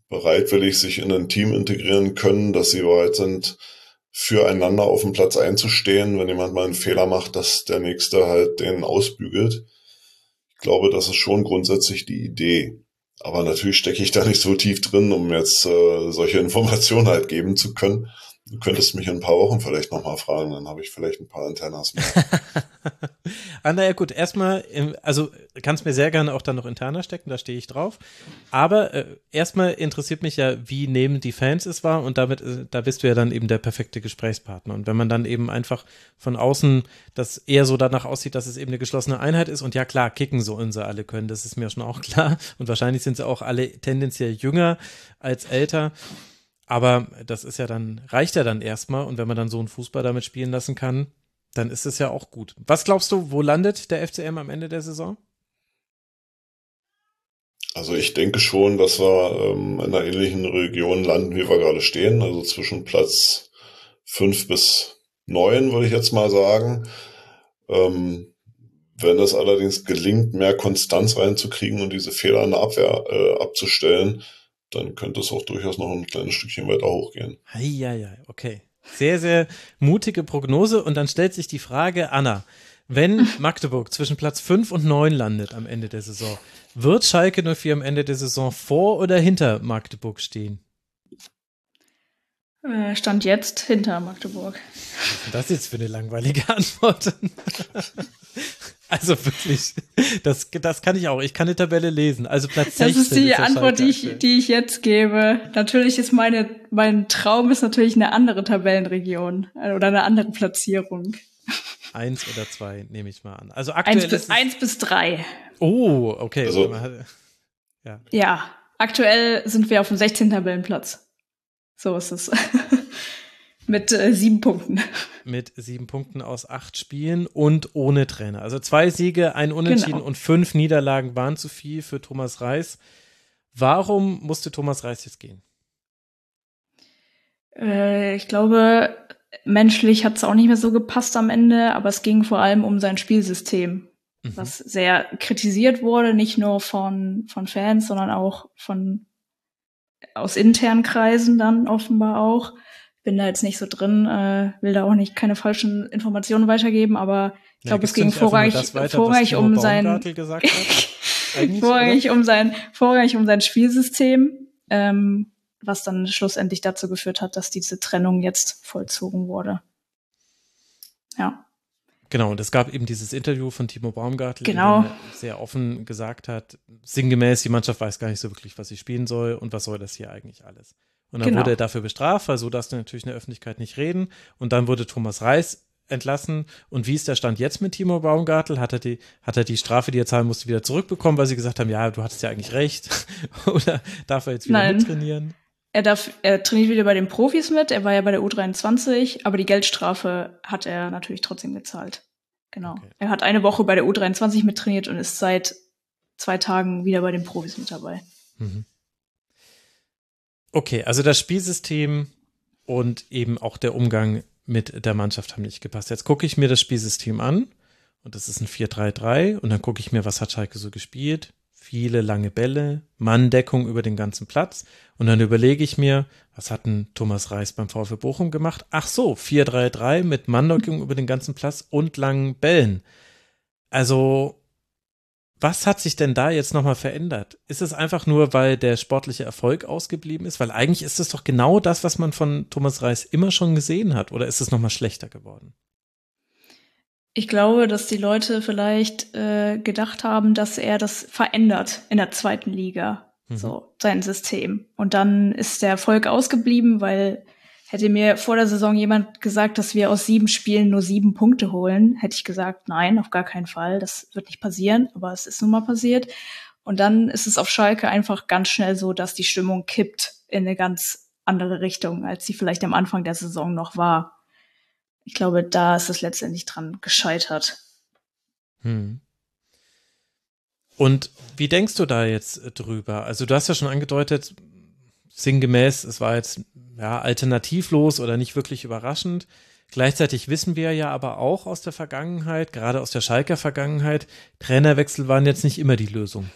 bereitwillig sich in ein Team integrieren können, dass sie bereit sind, füreinander auf dem Platz einzustehen, wenn jemand mal einen Fehler macht, dass der Nächste halt den ausbügelt. Ich glaube, das ist schon grundsätzlich die Idee. Aber natürlich stecke ich da nicht so tief drin, um jetzt äh, solche Informationen halt geben zu können. Du könntest mich in ein paar Wochen vielleicht nochmal fragen, dann habe ich vielleicht ein paar Antennas mehr. Ah, naja, gut, erstmal, ähm, also kannst mir sehr gerne auch dann noch interner stecken, da stehe ich drauf. Aber äh, erstmal interessiert mich ja, wie nehmen die Fans es wahr und damit, äh, da bist du ja dann eben der perfekte Gesprächspartner. Und wenn man dann eben einfach von außen das eher so danach aussieht, dass es eben eine geschlossene Einheit ist und ja klar, kicken so so alle können, das ist mir schon auch klar. Und wahrscheinlich sind sie auch alle tendenziell jünger als älter. Aber das ist ja dann, reicht ja dann erstmal. Und wenn man dann so einen Fußball damit spielen lassen kann, dann ist es ja auch gut. Was glaubst du, wo landet der FCM am Ende der Saison? Also ich denke schon, dass wir ähm, in einer ähnlichen Region landen, wie wir gerade stehen. Also zwischen Platz fünf bis neun, würde ich jetzt mal sagen. Ähm, wenn es allerdings gelingt, mehr Konstanz reinzukriegen und diese Fehler in der Abwehr äh, abzustellen, dann könnte es auch durchaus noch ein kleines Stückchen weiter hochgehen. Ja, okay. Sehr, sehr mutige Prognose. Und dann stellt sich die Frage, Anna, wenn Magdeburg zwischen Platz 5 und 9 landet am Ende der Saison, wird Schalke 04 am Ende der Saison vor oder hinter Magdeburg stehen? Äh, Stand jetzt hinter Magdeburg. Das ist jetzt für eine langweilige Antwort. Also wirklich, das, das kann ich auch. Ich kann eine Tabelle lesen. Also Platz 16. Das ist die ist Antwort, die ich, die ich jetzt gebe. Natürlich ist meine, mein Traum ist natürlich eine andere Tabellenregion äh, oder eine andere Platzierung. Eins oder zwei, nehme ich mal an. Also aktuell eins bis, ist eins bis drei. Oh, okay. Also, ja. ja, aktuell sind wir auf dem 16. Tabellenplatz. So ist es. Mit äh, sieben Punkten. Mit sieben Punkten aus acht Spielen und ohne Trainer. Also zwei Siege, ein Unentschieden genau. und fünf Niederlagen waren zu viel für Thomas Reis. Warum musste Thomas Reis jetzt gehen? Äh, ich glaube, menschlich hat es auch nicht mehr so gepasst am Ende, aber es ging vor allem um sein Spielsystem, mhm. was sehr kritisiert wurde, nicht nur von, von Fans, sondern auch von aus internen Kreisen dann offenbar auch bin da jetzt nicht so drin, äh, will da auch nicht keine falschen Informationen weitergeben, aber ich glaube, ja, es ging vorrangig, weiter, vorrangig um sein vorrangig um sein vorrangig um sein Spielsystem, ähm, was dann schlussendlich dazu geführt hat, dass diese Trennung jetzt vollzogen wurde. Ja. Genau, und es gab eben dieses Interview von Timo Baumgartel, genau. der sehr offen gesagt hat, sinngemäß, die Mannschaft weiß gar nicht so wirklich, was sie spielen soll und was soll das hier eigentlich alles. Und dann genau. wurde er dafür bestraft, weil so darfst du natürlich in der Öffentlichkeit nicht reden. Und dann wurde Thomas Reis entlassen. Und wie ist der Stand jetzt mit Timo Baumgartel? Hat er die, hat er die Strafe, die er zahlen musste, wieder zurückbekommen, weil sie gesagt haben, ja, du hattest ja eigentlich recht? Oder darf er jetzt wieder Nein. mittrainieren? Er darf, er trainiert wieder bei den Profis mit. Er war ja bei der U23, aber die Geldstrafe hat er natürlich trotzdem gezahlt. Genau. Okay. Er hat eine Woche bei der U23 mittrainiert und ist seit zwei Tagen wieder bei den Profis mit dabei. Mhm. Okay, also das Spielsystem und eben auch der Umgang mit der Mannschaft haben nicht gepasst. Jetzt gucke ich mir das Spielsystem an und das ist ein 4-3-3 und dann gucke ich mir, was hat Schalke so gespielt? Viele lange Bälle, Manndeckung über den ganzen Platz und dann überlege ich mir, was hat denn Thomas Reis beim VfB Bochum gemacht? Ach so, 4-3-3 mit Manndeckung über den ganzen Platz und langen Bällen. Also was hat sich denn da jetzt nochmal verändert? Ist es einfach nur, weil der sportliche Erfolg ausgeblieben ist? Weil eigentlich ist es doch genau das, was man von Thomas Reis immer schon gesehen hat. Oder ist es nochmal schlechter geworden? Ich glaube, dass die Leute vielleicht äh, gedacht haben, dass er das verändert in der zweiten Liga, mhm. so sein System. Und dann ist der Erfolg ausgeblieben, weil Hätte mir vor der Saison jemand gesagt, dass wir aus sieben Spielen nur sieben Punkte holen, hätte ich gesagt, nein, auf gar keinen Fall. Das wird nicht passieren, aber es ist nun mal passiert. Und dann ist es auf Schalke einfach ganz schnell so, dass die Stimmung kippt in eine ganz andere Richtung, als sie vielleicht am Anfang der Saison noch war. Ich glaube, da ist es letztendlich dran gescheitert. Hm. Und wie denkst du da jetzt drüber? Also du hast ja schon angedeutet, sinngemäß, es war jetzt ja, alternativlos oder nicht wirklich überraschend. Gleichzeitig wissen wir ja aber auch aus der Vergangenheit, gerade aus der Schalker Vergangenheit, Trainerwechsel waren jetzt nicht immer die Lösung.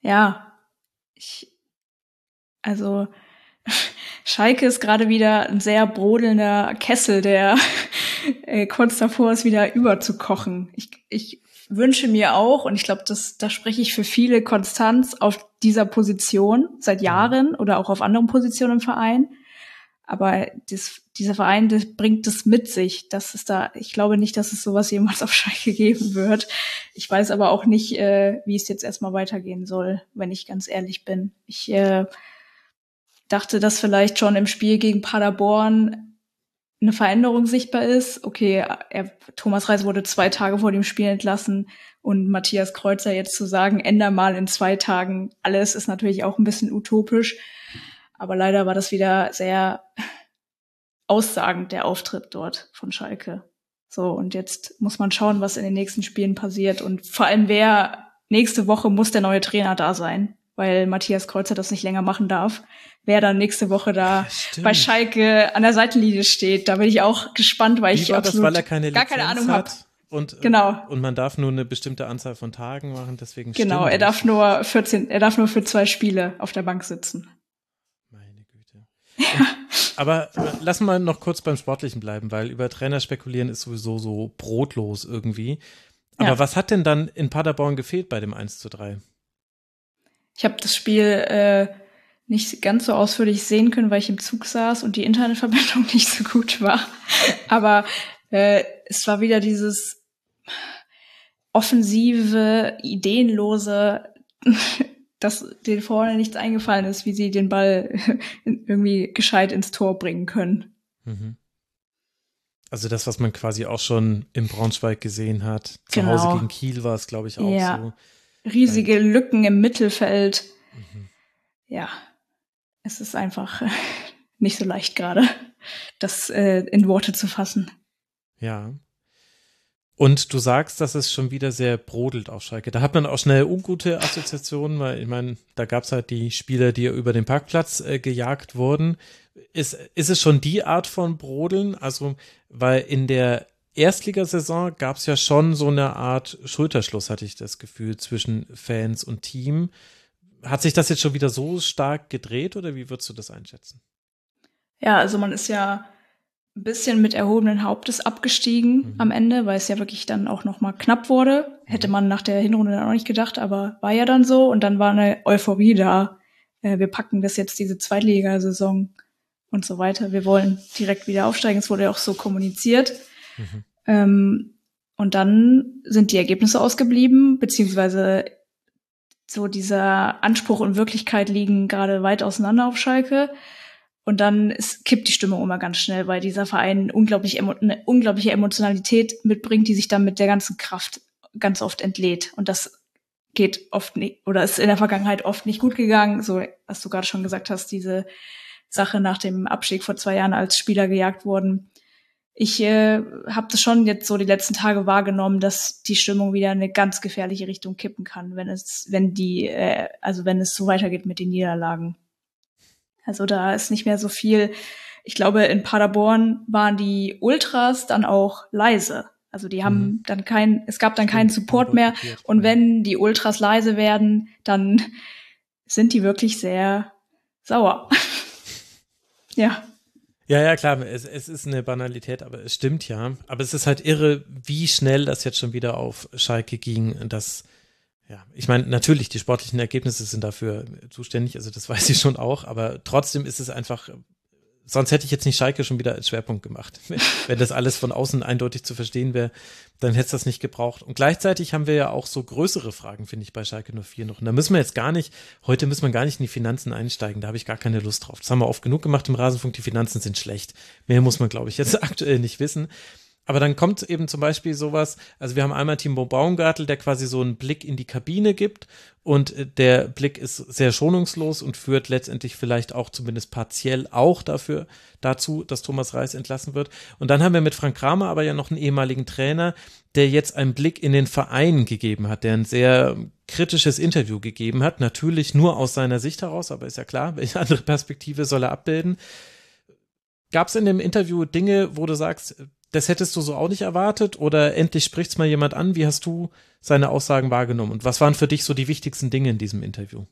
Ja, ich, also Schalke ist gerade wieder ein sehr brodelnder Kessel, der äh, kurz davor ist, wieder überzukochen. Ich, ich wünsche mir auch, und ich glaube, das, da spreche ich für viele, Konstanz auf dieser Position seit. Jahren oder auch auf anderen Positionen im Verein. Aber das, dieser Verein das bringt das mit sich. Das ist da, ich glaube nicht, dass es sowas jemals auf Schalke geben wird. Ich weiß aber auch nicht, äh, wie es jetzt erstmal weitergehen soll, wenn ich ganz ehrlich bin. Ich äh, dachte, dass vielleicht schon im Spiel gegen Paderborn eine Veränderung sichtbar ist. Okay, er, Thomas Reis wurde zwei Tage vor dem Spiel entlassen und Matthias Kreuzer jetzt zu sagen, änder mal in zwei Tagen alles, ist natürlich auch ein bisschen utopisch. Aber leider war das wieder sehr aussagend, der Auftritt dort von Schalke. So, und jetzt muss man schauen, was in den nächsten Spielen passiert. Und vor allem, wer nächste Woche muss der neue Trainer da sein, weil Matthias Kreuzer das nicht länger machen darf. Wer dann nächste Woche da Ja, bei Schalke an der Seitenlinie steht, da bin ich auch gespannt, weil Wie ich war das, absolut weil er keine gar keine Ahnung habe. hat? Und, Genau. und man darf nur eine bestimmte Anzahl von Tagen machen, deswegen Genau, stimmt er darf nur 14, er darf nur für zwei Spiele auf der Bank sitzen. Meine Güte. Aber äh, lassen wir noch kurz beim Sportlichen bleiben, weil über Trainer spekulieren ist sowieso so brotlos irgendwie. Aber Ja. was hat denn dann in Paderborn gefehlt bei dem 1 zu 3? Ich habe das Spiel äh, nicht ganz so ausführlich sehen können, weil ich im Zug saß und die Internetverbindung nicht so gut war. Aber äh, es war wieder dieses offensive, ideenlose, dass denen vorne nichts eingefallen ist, wie sie den Ball irgendwie gescheit ins Tor bringen können. Mhm. Also das, was man quasi auch schon im Braunschweig gesehen hat. Zu Genau. Hause gegen Kiel war es, glaube ich, auch Ja. so. Riesige Lücken im Mittelfeld. Mhm. Ja, es ist einfach nicht so leicht gerade, das äh, in Worte zu fassen. Ja. Und du sagst, dass es schon wieder sehr brodelt auf Schalke. Da hat man auch schnell ungute Assoziationen, weil ich meine, da gab es halt die Spieler, die über den Parkplatz äh, gejagt wurden. Ist, ist es schon die Art von Brodeln? Also, weil in der Erstligasaison gab es ja schon so eine Art Schulterschluss, hatte ich das Gefühl, zwischen Fans und Team. Hat sich das jetzt schon wieder so stark gedreht oder wie würdest du das einschätzen? Ja, also man ist ja ein bisschen mit erhobenen Hauptes abgestiegen Mhm. am Ende, weil es ja wirklich dann auch noch mal knapp wurde. Hätte man nach der Hinrunde dann auch nicht gedacht, aber war ja dann so und dann war eine Euphorie da. Äh, wir packen das jetzt diese Zweitligasaison und so weiter. Wir wollen direkt wieder aufsteigen. Es wurde ja auch so kommuniziert. Mhm. Ähm, und dann sind die Ergebnisse ausgeblieben, beziehungsweise so dieser Anspruch und Wirklichkeit liegen gerade weit auseinander auf Schalke. Und dann ist, kippt die Stimmung immer ganz schnell, weil dieser Verein unglaublich eine unglaubliche Emotionalität mitbringt, die sich dann mit der ganzen Kraft ganz oft entlädt. Und das geht oft nicht, oder ist in der Vergangenheit oft nicht gut gegangen. So, was du gerade schon gesagt hast, diese Sache nach dem Abstieg vor zwei Jahren als Spieler gejagt wurden. Ich äh, habe das schon jetzt so die letzten Tage wahrgenommen, dass die Stimmung wieder in eine ganz gefährliche Richtung kippen kann, wenn es, wenn die, äh, also wenn es so weitergeht mit den Niederlagen. Also da ist nicht mehr so viel. Ich glaube, in Paderborn waren die Ultras dann auch leise. Also die haben Mhm. dann kein, es gab dann keinen Support mehr. Und wenn die Ultras leise werden, dann sind die wirklich sehr sauer. ja. Ja, ja, klar, es, es ist eine Banalität, aber es stimmt ja. Aber es ist halt irre, wie schnell das jetzt schon wieder auf Schalke ging. Das, ja, ich meine, natürlich, die sportlichen Ergebnisse sind dafür zuständig, also das weiß ich schon auch, aber trotzdem ist es einfach, sonst hätte ich jetzt nicht Schalke schon wieder als Schwerpunkt gemacht. Wenn, das alles von außen eindeutig zu verstehen wäre, dann hätte es das nicht gebraucht. Und gleichzeitig haben wir ja auch so größere Fragen, finde ich, bei Schalke 04 noch. Und da müssen wir jetzt gar nicht, heute müssen wir gar nicht in die Finanzen einsteigen, da habe ich gar keine Lust drauf. Das haben wir oft genug gemacht im Rasenfunk, die Finanzen sind schlecht. Mehr muss man, glaube ich, jetzt aktuell nicht wissen. Aber dann kommt eben zum Beispiel sowas, also wir haben einmal Timo Baumgartel, der quasi so einen Blick in die Kabine gibt und äh, der Blick ist sehr schonungslos und führt letztendlich vielleicht auch zumindest partiell auch dafür, dazu, dass Thomas Reis entlassen wird. Und dann haben wir mit Frank Kramer aber ja noch einen ehemaligen Trainer, der jetzt einen Blick in den Verein gegeben hat, der ein sehr kritisches Interview gegeben hat, natürlich nur aus seiner Sicht heraus, aber ist ja klar, welche andere Perspektive soll er abbilden. Gab es in dem Interview Dinge, wo du sagst, das hättest du so auch nicht erwartet oder endlich spricht's mal jemand an? Wie hast du seine Aussagen wahrgenommen und was waren für dich so die wichtigsten Dinge in diesem Interview?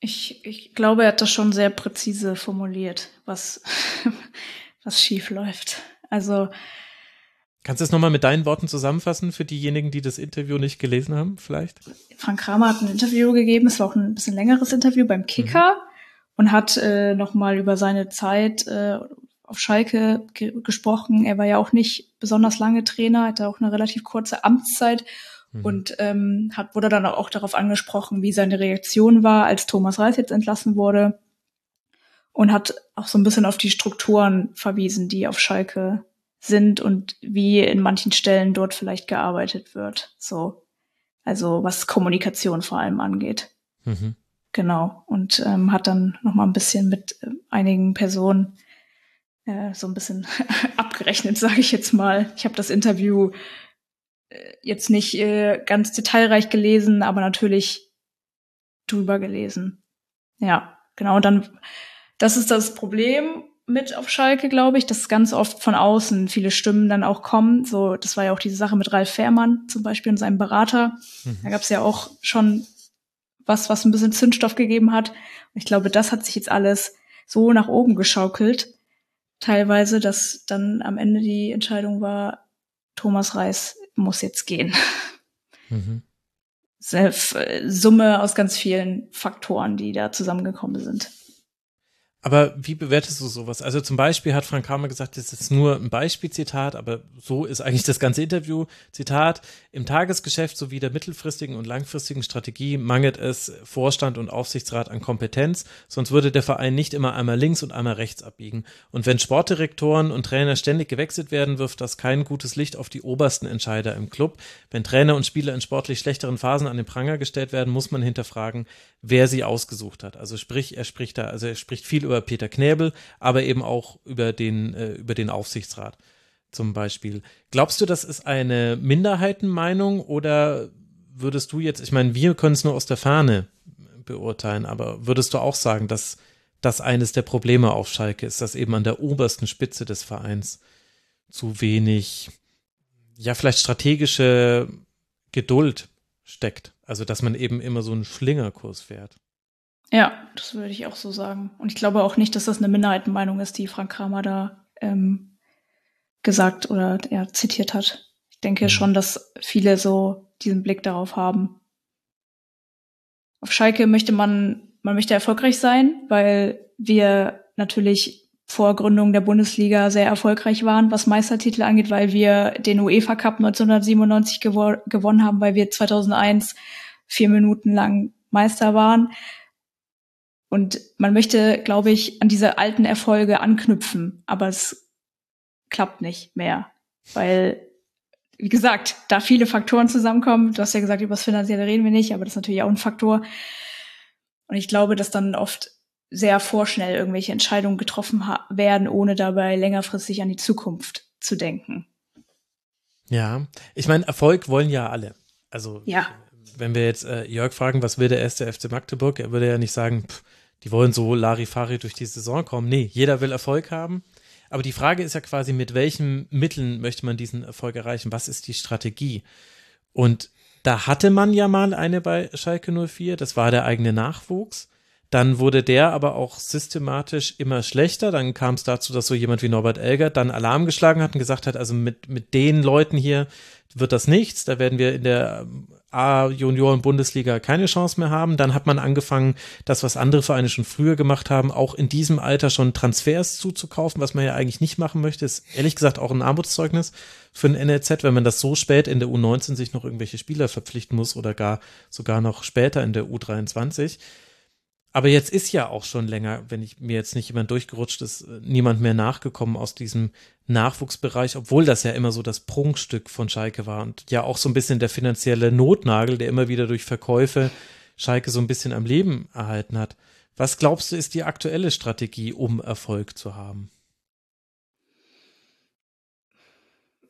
Ich, ich glaube, er hat das schon sehr präzise formuliert, was, was schief läuft. Also, Kannst du es nochmal mit deinen Worten zusammenfassen für diejenigen, die das Interview nicht gelesen haben, vielleicht? Frank Kramer hat ein Interview gegeben, es war auch ein bisschen längeres Interview beim Kicker. und hat äh, nochmal über seine Zeit äh, auf Schalke ge gesprochen. Er war ja auch nicht besonders lange Trainer, hatte auch eine relativ kurze Amtszeit mhm. und ähm, hat, wurde dann auch darauf angesprochen, wie seine Reaktion war, als Thomas Reis jetzt entlassen wurde und hat auch so ein bisschen auf die Strukturen verwiesen, die auf Schalke sind und wie in manchen Stellen dort vielleicht gearbeitet wird. So, also was Kommunikation vor allem angeht. Mhm. Genau. Und ähm, hat dann noch mal ein bisschen mit äh, einigen Personen äh, so ein bisschen abgerechnet, sage ich jetzt mal. Ich habe das Interview äh, jetzt nicht äh, ganz detailreich gelesen, aber natürlich drüber gelesen. Ja, genau. Und dann, das ist das Problem mit auf Schalke, glaube ich, dass ganz oft von außen viele Stimmen dann auch kommen. So, das war ja auch diese Sache mit Ralf Fährmann zum Beispiel und seinem Berater. Mhm. Da gab es ja auch schon was, was ein bisschen Zündstoff gegeben hat. Und ich glaube, das hat sich jetzt alles so nach oben geschaukelt, teilweise, dass dann am Ende die Entscheidung war, Thomas Reis muss jetzt gehen. Mhm. Summe aus ganz vielen Faktoren, die da zusammengekommen sind. Aber wie bewertest du sowas? Also zum Beispiel hat Frank Kramer gesagt, das ist nur ein Beispielzitat, aber so ist eigentlich das ganze Interview. Zitat, im Tagesgeschäft sowie der mittelfristigen und langfristigen Strategie mangelt es Vorstand und Aufsichtsrat an Kompetenz, sonst würde der Verein nicht immer einmal links und einmal rechts abbiegen. Und wenn Sportdirektoren und Trainer ständig gewechselt werden, wirft das kein gutes Licht auf die obersten Entscheider im Club. Wenn Trainer und Spieler in sportlich schlechteren Phasen an den Pranger gestellt werden, muss man hinterfragen, wer sie ausgesucht hat. Also sprich, er spricht da, also er spricht viel über Peter Knäbel, aber eben auch über den, äh, über den Aufsichtsrat zum Beispiel. Glaubst du, das ist eine Minderheitenmeinung oder würdest du jetzt, ich meine, wir können es nur aus der Ferne beurteilen, aber würdest du auch sagen, dass das eines der Probleme auf Schalke ist, dass eben an der obersten Spitze des Vereins zu wenig, ja, vielleicht strategische Geduld steckt. Also, dass man eben immer so einen Schlingerkurs fährt. Ja, das würde ich auch so sagen. Und ich glaube auch nicht, dass das eine Minderheitenmeinung ist, die Frank Kramer da ähm, gesagt oder ja, zitiert hat. Ich denke mhm. schon, dass viele so diesen Blick darauf haben. Auf Schalke möchte man, man möchte erfolgreich sein, weil wir natürlich vor Gründung der Bundesliga sehr erfolgreich waren, was Meistertitel angeht, weil wir den UEFA Cup 1997 gewo gewonnen haben, weil wir 2001 vier Minuten lang Meister waren. Und man möchte, glaube ich, an diese alten Erfolge anknüpfen, aber es klappt nicht mehr, weil, wie gesagt, da viele Faktoren zusammenkommen. Du hast ja gesagt, über das Finanzielle reden wir nicht, aber das ist natürlich auch ein Faktor. Und ich glaube, dass dann oft sehr vorschnell irgendwelche Entscheidungen getroffen werden, ohne dabei längerfristig an die Zukunft zu denken. Ja, ich meine, Erfolg wollen ja alle. Also, ja. wenn wir jetzt äh, Jörg fragen, was will der erste FC Magdeburg, er würde ja nicht sagen, pff, die wollen so Larifari durch die Saison kommen. Nee, jeder will Erfolg haben. Aber die Frage ist ja quasi, mit welchen Mitteln möchte man diesen Erfolg erreichen? Was ist die Strategie? Und da hatte man ja mal eine bei Schalke 04, das war der eigene Nachwuchs. Dann wurde der aber auch systematisch immer schlechter. Dann kam es dazu, dass so jemand wie Norbert Elger dann Alarm geschlagen hat und gesagt hat, also mit, mit den Leuten hier wird das nichts. Da werden wir in der A-Junioren-Bundesliga keine Chance mehr haben. Dann hat man angefangen, das, was andere Vereine schon früher gemacht haben, auch in diesem Alter schon Transfers zuzukaufen, was man ja eigentlich nicht machen möchte. Ist ehrlich gesagt auch ein Armutszeugnis für ein NLZ, wenn man das so spät in der U19 sich noch irgendwelche Spieler verpflichten muss oder gar sogar noch später in der U23. Aber jetzt ist ja auch schon länger, wenn ich mir jetzt nicht jemand durchgerutscht ist, niemand mehr nachgekommen aus diesem Nachwuchsbereich, obwohl das ja immer so das Prunkstück von Schalke war und ja auch so ein bisschen der finanzielle Notnagel, der immer wieder durch Verkäufe Schalke so ein bisschen am Leben erhalten hat. Was glaubst du, ist die aktuelle Strategie, um Erfolg zu haben?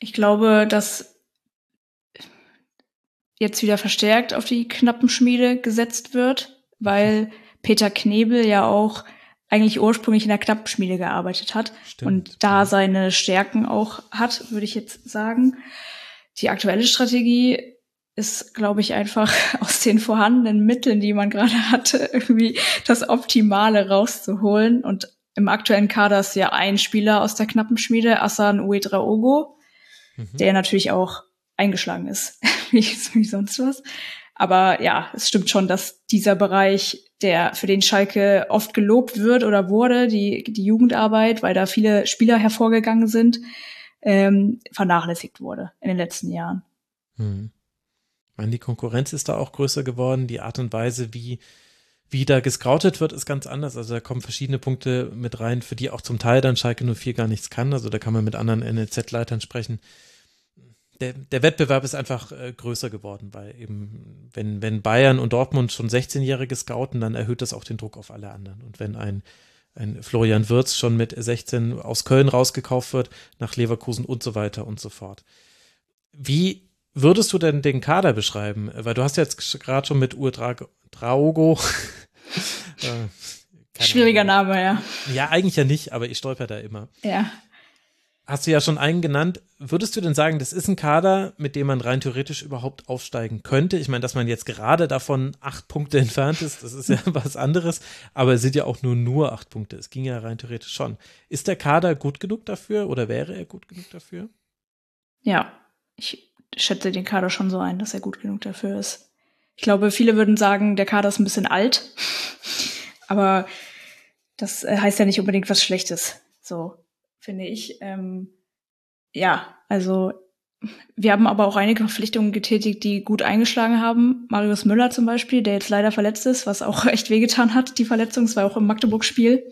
Ich glaube, dass jetzt wieder verstärkt auf die Knappenschmiede gesetzt wird, weil Peter Knebel ja auch eigentlich ursprünglich in der Knappenschmiede gearbeitet hat Stimmt. und da seine Stärken auch hat, würde ich jetzt sagen. Die aktuelle Strategie ist, glaube ich, einfach aus den vorhandenen Mitteln, die man gerade hatte, irgendwie das Optimale rauszuholen. Und im aktuellen Kader ist ja ein Spieler aus der Knappenschmiede, Asan Uedraogo, mhm. der natürlich auch eingeschlagen ist, wie, wie sonst was. Aber ja, es stimmt schon, dass dieser Bereich, der für den Schalke oft gelobt wird oder wurde, die, die Jugendarbeit, weil da viele Spieler hervorgegangen sind, ähm, vernachlässigt wurde in den letzten Jahren. Hm. Ich meine, die Konkurrenz ist da auch größer geworden. Die Art und Weise, wie, wie da gescoutet wird, ist ganz anders. Also da kommen verschiedene Punkte mit rein, für die auch zum Teil dann Schalke 04 gar nichts kann. Also da kann man mit anderen NLZ-Leitern sprechen der, der Wettbewerb ist einfach äh, größer geworden, weil eben, wenn, wenn Bayern und Dortmund schon 16-Jährige scouten, dann erhöht das auch den Druck auf alle anderen. Und wenn ein, ein Florian Wirz schon mit 16 aus Köln rausgekauft wird, nach Leverkusen und so weiter und so fort. Wie würdest du denn den Kader beschreiben? Weil du hast jetzt gerade schon mit Ur Draogo. äh, Schwieriger Name, ja. Ja, eigentlich ja nicht, aber ich stolper da immer. Ja hast du ja schon einen genannt. Würdest du denn sagen, das ist ein Kader, mit dem man rein theoretisch überhaupt aufsteigen könnte? Ich meine, dass man jetzt gerade davon acht Punkte entfernt ist, das ist ja was anderes, aber es sind ja auch nur nur acht Punkte. Es ging ja rein theoretisch schon. Ist der Kader gut genug dafür oder wäre er gut genug dafür? Ja, ich schätze den Kader schon so ein, dass er gut genug dafür ist. Ich glaube, viele würden sagen, der Kader ist ein bisschen alt, aber das äh, heißt ja nicht unbedingt was Schlechtes. So, finde ich. Ähm, ja, also wir haben aber auch einige Verpflichtungen getätigt, die gut eingeschlagen haben. Marius Müller zum Beispiel, der jetzt leider verletzt ist, was auch echt wehgetan hat, die Verletzung. Es war auch im Magdeburg-Spiel,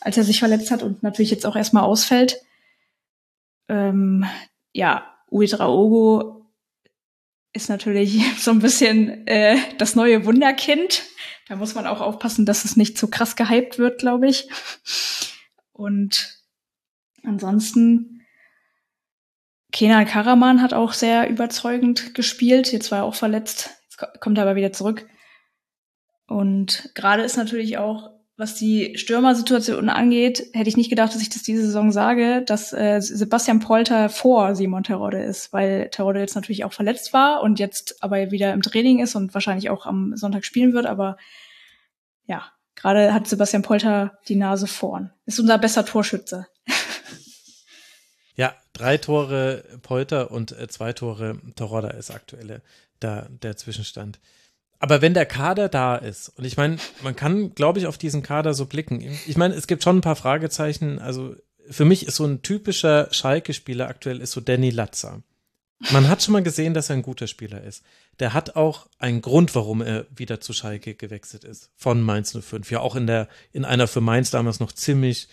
als er sich verletzt hat und natürlich jetzt auch erstmal ausfällt. Ähm, ja, Uedraogo ist natürlich so ein bisschen äh, das neue Wunderkind. Da muss man auch aufpassen, dass es nicht zu krass gehypt wird, glaube ich. Und Ansonsten, Kenan Karaman hat auch sehr überzeugend gespielt. Jetzt war er auch verletzt. Jetzt kommt er aber wieder zurück. Und gerade ist natürlich auch, was die Stürmersituation angeht, hätte ich nicht gedacht, dass ich das diese Saison sage, dass äh, Sebastian Polter vor Simon Terodde ist, weil Terodde jetzt natürlich auch verletzt war und jetzt aber wieder im Training ist und wahrscheinlich auch am Sonntag spielen wird. Aber ja, gerade hat Sebastian Polter die Nase vorn. Ist unser bester Torschütze. Drei Tore Polter und äh, zwei Tore Toroda ist aktuelle da, der Zwischenstand. Aber wenn der Kader da ist, und ich meine, man kann, glaube ich, auf diesen Kader so blicken. Ich meine, es gibt schon ein paar Fragezeichen. Also für mich ist so ein typischer Schalke-Spieler aktuell ist so Danny Latzer. Man hat schon mal gesehen, dass er ein guter Spieler ist. Der hat auch einen Grund, warum er wieder zu Schalke gewechselt ist. Von Mainz 05. Ja, auch in der, in einer für Mainz damals noch ziemlich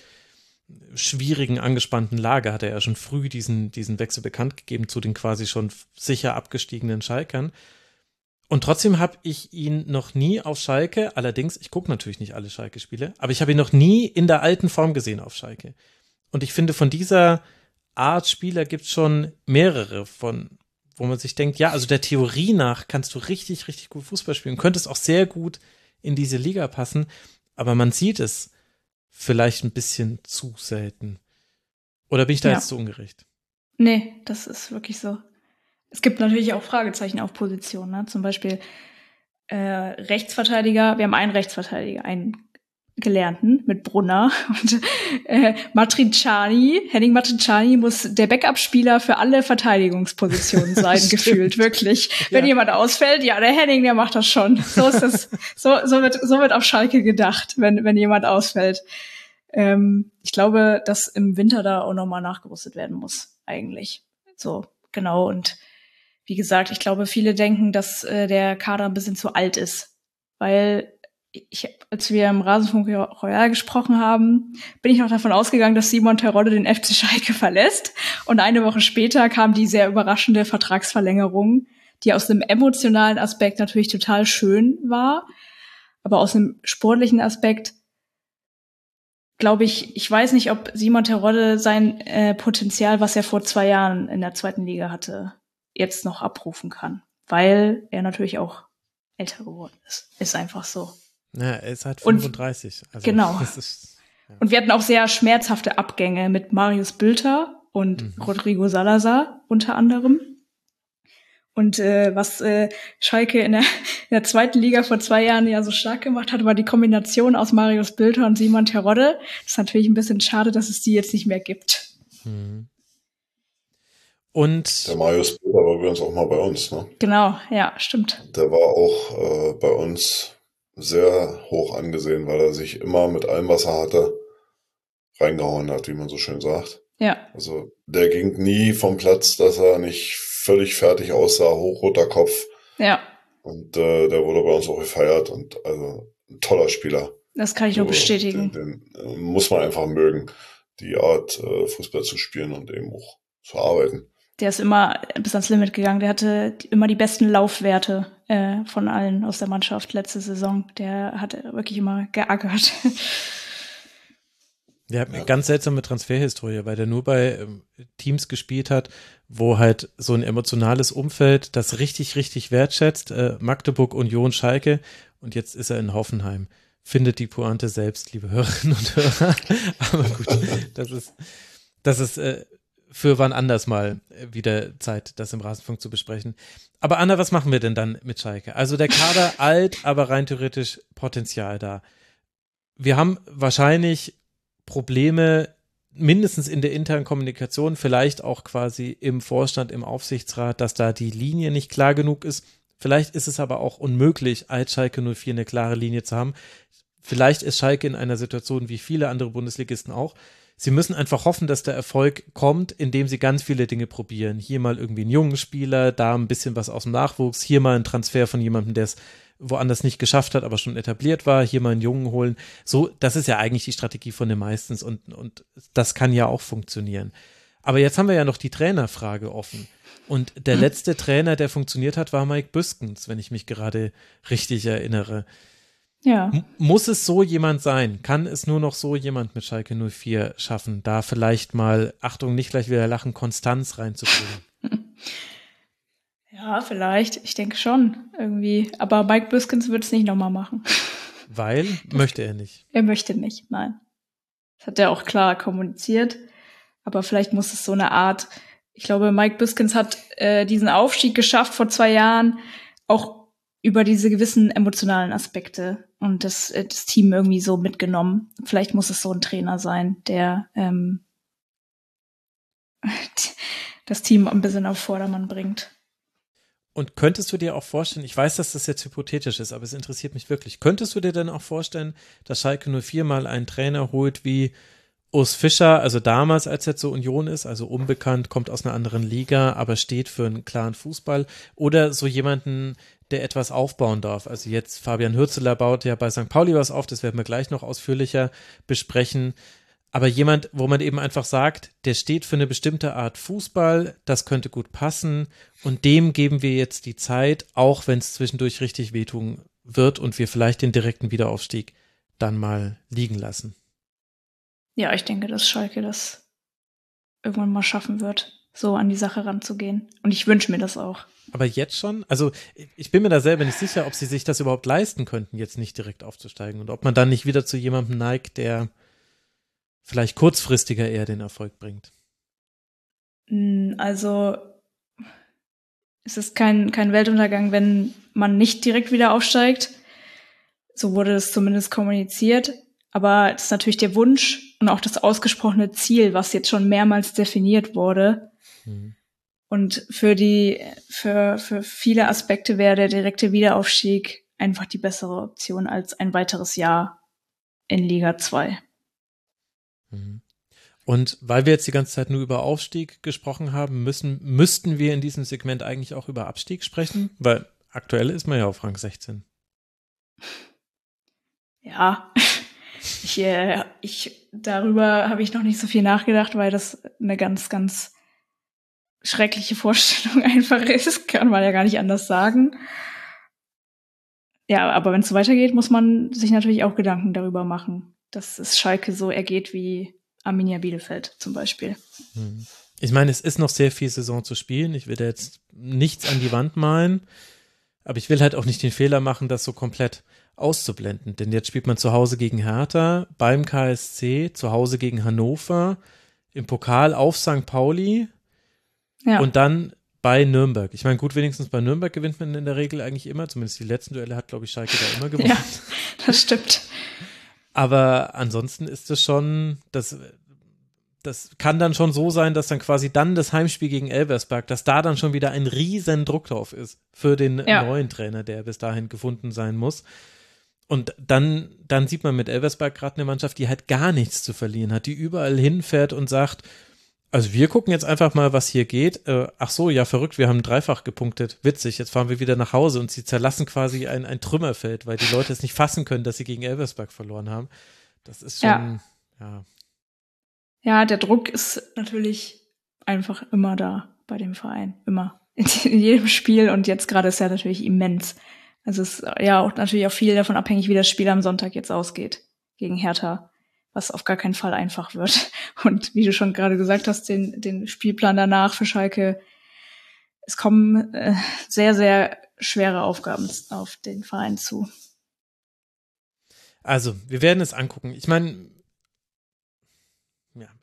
schwierigen, angespannten Lage hat er ja schon früh diesen, diesen Wechsel bekannt gegeben zu den quasi schon sicher abgestiegenen Schalkern. Und trotzdem habe ich ihn noch nie auf Schalke, allerdings, ich gucke natürlich nicht alle Schalke-Spiele, aber ich habe ihn noch nie in der alten Form gesehen auf Schalke. Und ich finde, von dieser Art Spieler gibt es schon mehrere, von, wo man sich denkt, ja, also der Theorie nach kannst du richtig, richtig gut Fußball spielen, könntest auch sehr gut in diese Liga passen, aber man sieht es vielleicht ein bisschen zu selten. Oder bin ich da ja. jetzt zu ungerecht? Nee, das ist wirklich so. Es gibt natürlich auch Fragezeichen auf Positionen, ne? Zum Beispiel äh, Rechtsverteidiger. Wir haben einen Rechtsverteidiger, einen Gelernten mit Brunner und äh, Matriciani, Henning Matriciani muss der Backup-Spieler für alle Verteidigungspositionen sein, gefühlt, wirklich. Ja. Wenn jemand ausfällt, ja, der Henning, der macht das schon. So ist das, so, so wird, so wird auf Schalke gedacht, wenn, wenn jemand ausfällt. Ähm, ich glaube, dass im Winter da auch nochmal nachgerüstet werden muss, eigentlich. So, genau. Und wie gesagt, ich glaube, viele denken, dass äh, der Kader ein bisschen zu alt ist, weil ich, als wir im Rasenfunk Royal gesprochen haben, bin ich noch davon ausgegangen, dass Simon Terodde den FC Schalke verlässt. Und eine Woche später kam die sehr überraschende Vertragsverlängerung, die aus einem emotionalen Aspekt natürlich total schön war. Aber aus einem sportlichen Aspekt glaube ich, ich weiß nicht, ob Simon Terodde sein äh, Potenzial, was er vor zwei Jahren in der zweiten Liga hatte, jetzt noch abrufen kann. Weil er natürlich auch älter geworden ist. Ist einfach so. Ja, er ist halt 35. Und, also, genau. Ist, ja. Und wir hatten auch sehr schmerzhafte Abgänge mit Marius Bülter und mhm. Rodrigo Salazar unter anderem. Und äh, was äh, Schalke in der, in der zweiten Liga vor zwei Jahren ja so stark gemacht hat, war die Kombination aus Marius Bülter und Simon Terodde. Das ist natürlich ein bisschen schade, dass es die jetzt nicht mehr gibt. Mhm. Und der Marius Bülter war übrigens auch mal bei uns, ne? Genau, ja, stimmt. Der war auch äh, bei uns sehr hoch angesehen, weil er sich immer mit allem, was er hatte, reingehauen hat, wie man so schön sagt. Ja. Also der ging nie vom Platz, dass er nicht völlig fertig aussah, hochroter Kopf. Ja. Und äh, der wurde bei uns auch gefeiert und also ein toller Spieler. Das kann ich nur bestätigen. Den, den, äh, muss man einfach mögen, die Art äh, Fußball zu spielen und eben auch zu arbeiten. Der ist immer bis ans Limit gegangen. Der hatte immer die besten Laufwerte äh, von allen aus der Mannschaft letzte Saison. Der hat wirklich immer geackert. Der hat eine ganz seltsame Transferhistorie, weil der nur bei ähm, Teams gespielt hat, wo halt so ein emotionales Umfeld das richtig, richtig wertschätzt. Äh, Magdeburg, Union, Schalke und jetzt ist er in Hoffenheim. Findet die Pointe selbst, liebe Hörerinnen und Hörer. Aber gut, das ist, das ist äh, für wann anders mal wieder Zeit, das im Rasenfunk zu besprechen. Aber Anna, was machen wir denn dann mit Schalke? Also der Kader alt, aber rein theoretisch Potenzial da. Wir haben wahrscheinlich Probleme mindestens in der internen Kommunikation, vielleicht auch quasi im Vorstand, im Aufsichtsrat, dass da die Linie nicht klar genug ist. Vielleicht ist es aber auch unmöglich, als Schalke 04 eine klare Linie zu haben. Vielleicht ist Schalke in einer Situation wie viele andere Bundesligisten auch. Sie müssen einfach hoffen, dass der Erfolg kommt, indem sie ganz viele Dinge probieren. Hier mal irgendwie einen jungen Spieler, da ein bisschen was aus dem Nachwuchs, hier mal ein Transfer von jemandem, der es woanders nicht geschafft hat, aber schon etabliert war, hier mal einen Jungen holen. So, das ist ja eigentlich die Strategie von den meistens und, und das kann ja auch funktionieren. Aber jetzt haben wir ja noch die Trainerfrage offen. Und der letzte Trainer, der funktioniert hat, war Mike Büskens, wenn ich mich gerade richtig erinnere. Ja. Muss es so jemand sein? Kann es nur noch so jemand mit Schalke 04 schaffen, da vielleicht mal, Achtung, nicht gleich wieder lachen, Konstanz reinzubringen? Ja, vielleicht. Ich denke schon, irgendwie. Aber Mike Biskins wird es nicht nochmal machen. Weil? Möchte er nicht. Er möchte nicht, nein. Das hat er auch klar kommuniziert. Aber vielleicht muss es so eine Art, ich glaube, Mike Biskins hat äh, diesen Aufstieg geschafft vor zwei Jahren, auch über diese gewissen emotionalen Aspekte und das, äh, das Team irgendwie so mitgenommen. Vielleicht muss es so ein Trainer sein, der ähm, das Team ein bisschen auf Vordermann bringt. Und könntest du dir auch vorstellen, ich weiß, dass das jetzt hypothetisch ist, aber es interessiert mich wirklich, könntest du dir denn auch vorstellen, dass Schalke nur viermal einen Trainer holt wie Urs Fischer, also damals, als er zur Union ist, also unbekannt, kommt aus einer anderen Liga, aber steht für einen klaren Fußball, oder so jemanden, der etwas aufbauen darf. Also jetzt Fabian Hürzeler baut ja bei St. Pauli was auf, das werden wir gleich noch ausführlicher besprechen aber jemand, wo man eben einfach sagt, der steht für eine bestimmte Art Fußball, das könnte gut passen und dem geben wir jetzt die Zeit, auch wenn es zwischendurch richtig wehtun wird und wir vielleicht den direkten Wiederaufstieg dann mal liegen lassen. Ja, ich denke, dass Schalke das irgendwann mal schaffen wird, so an die Sache ranzugehen. Und ich wünsche mir das auch. Aber jetzt schon? Also ich bin mir da selber nicht sicher, ob sie sich das überhaupt leisten könnten, jetzt nicht direkt aufzusteigen und ob man dann nicht wieder zu jemandem neigt, der vielleicht kurzfristiger eher den Erfolg bringt? Hm, also es ist kein, kein Weltuntergang, wenn man nicht direkt wieder aufsteigt. So wurde es zumindest kommuniziert. Aber es ist natürlich der Wunsch und auch das ausgesprochene Ziel, was jetzt schon mehrmals definiert wurde. Mhm. Und für die, für, für viele Aspekte wäre der direkte Wiederaufstieg einfach die bessere Option als ein weiteres Jahr in Liga 2. Mhm. Und weil wir jetzt die ganze Zeit nur über Aufstieg gesprochen haben, müssen, müssten wir in diesem Segment eigentlich auch über Abstieg sprechen, weil aktuell ist man ja auf Rang 16. Ja, ich, äh, ich darüber habe ich noch nicht so viel nachgedacht, weil das eine ganz, ganz schreckliche Vorstellung einfach ist. Kann man ja gar nicht anders sagen. Ja, aber wenn es so weitergeht, muss man sich natürlich auch Gedanken darüber machen dass es Schalke so ergeht wie Arminia Bielefeld zum Beispiel. Hm. Ich meine, es ist noch sehr viel Saison zu spielen. Ich will da jetzt nichts an die Wand malen, aber ich will halt auch nicht den Fehler machen, das so komplett auszublenden. Denn jetzt spielt man zu Hause gegen Hertha, beim KSC, zu Hause gegen Hannover, im Pokal auf St. Pauli ja. und dann bei Nürnberg. Ich meine, gut, wenigstens bei Nürnberg gewinnt man in der Regel eigentlich immer. Zumindest die letzten Duelle hat, glaube ich, Schalke da immer gewonnen. Ja, das stimmt. Aber ansonsten ist es schon, das, das kann dann schon so sein, dass dann quasi dann das Heimspiel gegen Elversberg, dass da dann schon wieder ein riesen Druck drauf ist für den ja. neuen Trainer, der bis dahin gefunden sein muss. Und dann, dann sieht man mit Elversberg gerade eine Mannschaft, die halt gar nichts zu verlieren hat, die überall hinfährt und sagt, also wir gucken jetzt einfach mal, was hier geht. Äh, ach so, ja, verrückt, wir haben dreifach gepunktet. Witzig, jetzt fahren wir wieder nach Hause und sie zerlassen quasi ein, ein Trümmerfeld, weil die Leute es nicht fassen können, dass sie gegen Elversberg verloren haben. Das ist schon, ja. ja. Ja, der Druck ist natürlich einfach immer da bei dem Verein. Immer. In, in jedem Spiel und jetzt gerade ist er natürlich immens. Also es ist ja auch natürlich auch viel davon abhängig, wie das Spiel am Sonntag jetzt ausgeht gegen Hertha, was auf gar keinen Fall einfach wird. Und wie du schon gerade gesagt hast, den, den Spielplan danach für Schalke, es kommen äh, sehr, sehr schwere Aufgaben auf den Verein zu. Also, wir werden es angucken. Ich meine,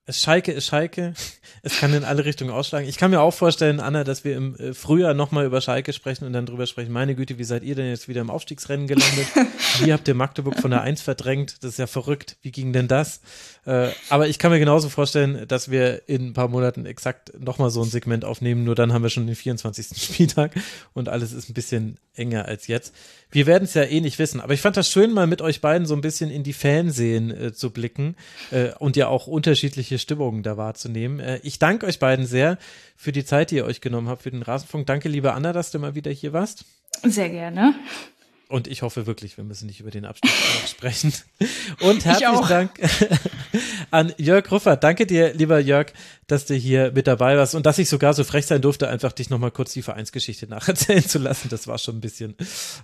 es Schalke ist Schalke. Es kann in alle Richtungen ausschlagen. Ich kann mir auch vorstellen, Anna, dass wir im äh, Frühjahr nochmal über Schalke sprechen und dann drüber sprechen. Meine Güte, wie seid ihr denn jetzt wieder im Aufstiegsrennen gelandet? Wie habt ihr Magdeburg von der Eins verdrängt? Das ist ja verrückt. Wie ging denn das? Äh, aber ich kann mir genauso vorstellen, dass wir in ein paar Monaten exakt nochmal so ein Segment aufnehmen. Nur dann haben wir schon den 24. Spieltag und alles ist ein bisschen enger als jetzt. Wir werden es ja eh nicht wissen, aber ich fand das schön, mal mit euch beiden so ein bisschen in die Fernsehen äh, zu blicken äh, und ja auch unterschiedliche Stimmungen da wahrzunehmen. Äh, ich danke euch beiden sehr für die Zeit, die ihr euch genommen habt für den Rasenfunk. Danke, liebe Anna, dass du mal wieder hier warst. Sehr gerne. Und ich hoffe wirklich, wir müssen nicht über den Abstieg sprechen. Und herzlichen Dank an Jörg Ruffer. Danke dir, lieber Jörg, dass du hier mit dabei warst und dass ich sogar so frech sein durfte, einfach dich nochmal kurz die Vereinsgeschichte nacherzählen zu lassen. Das war schon ein bisschen,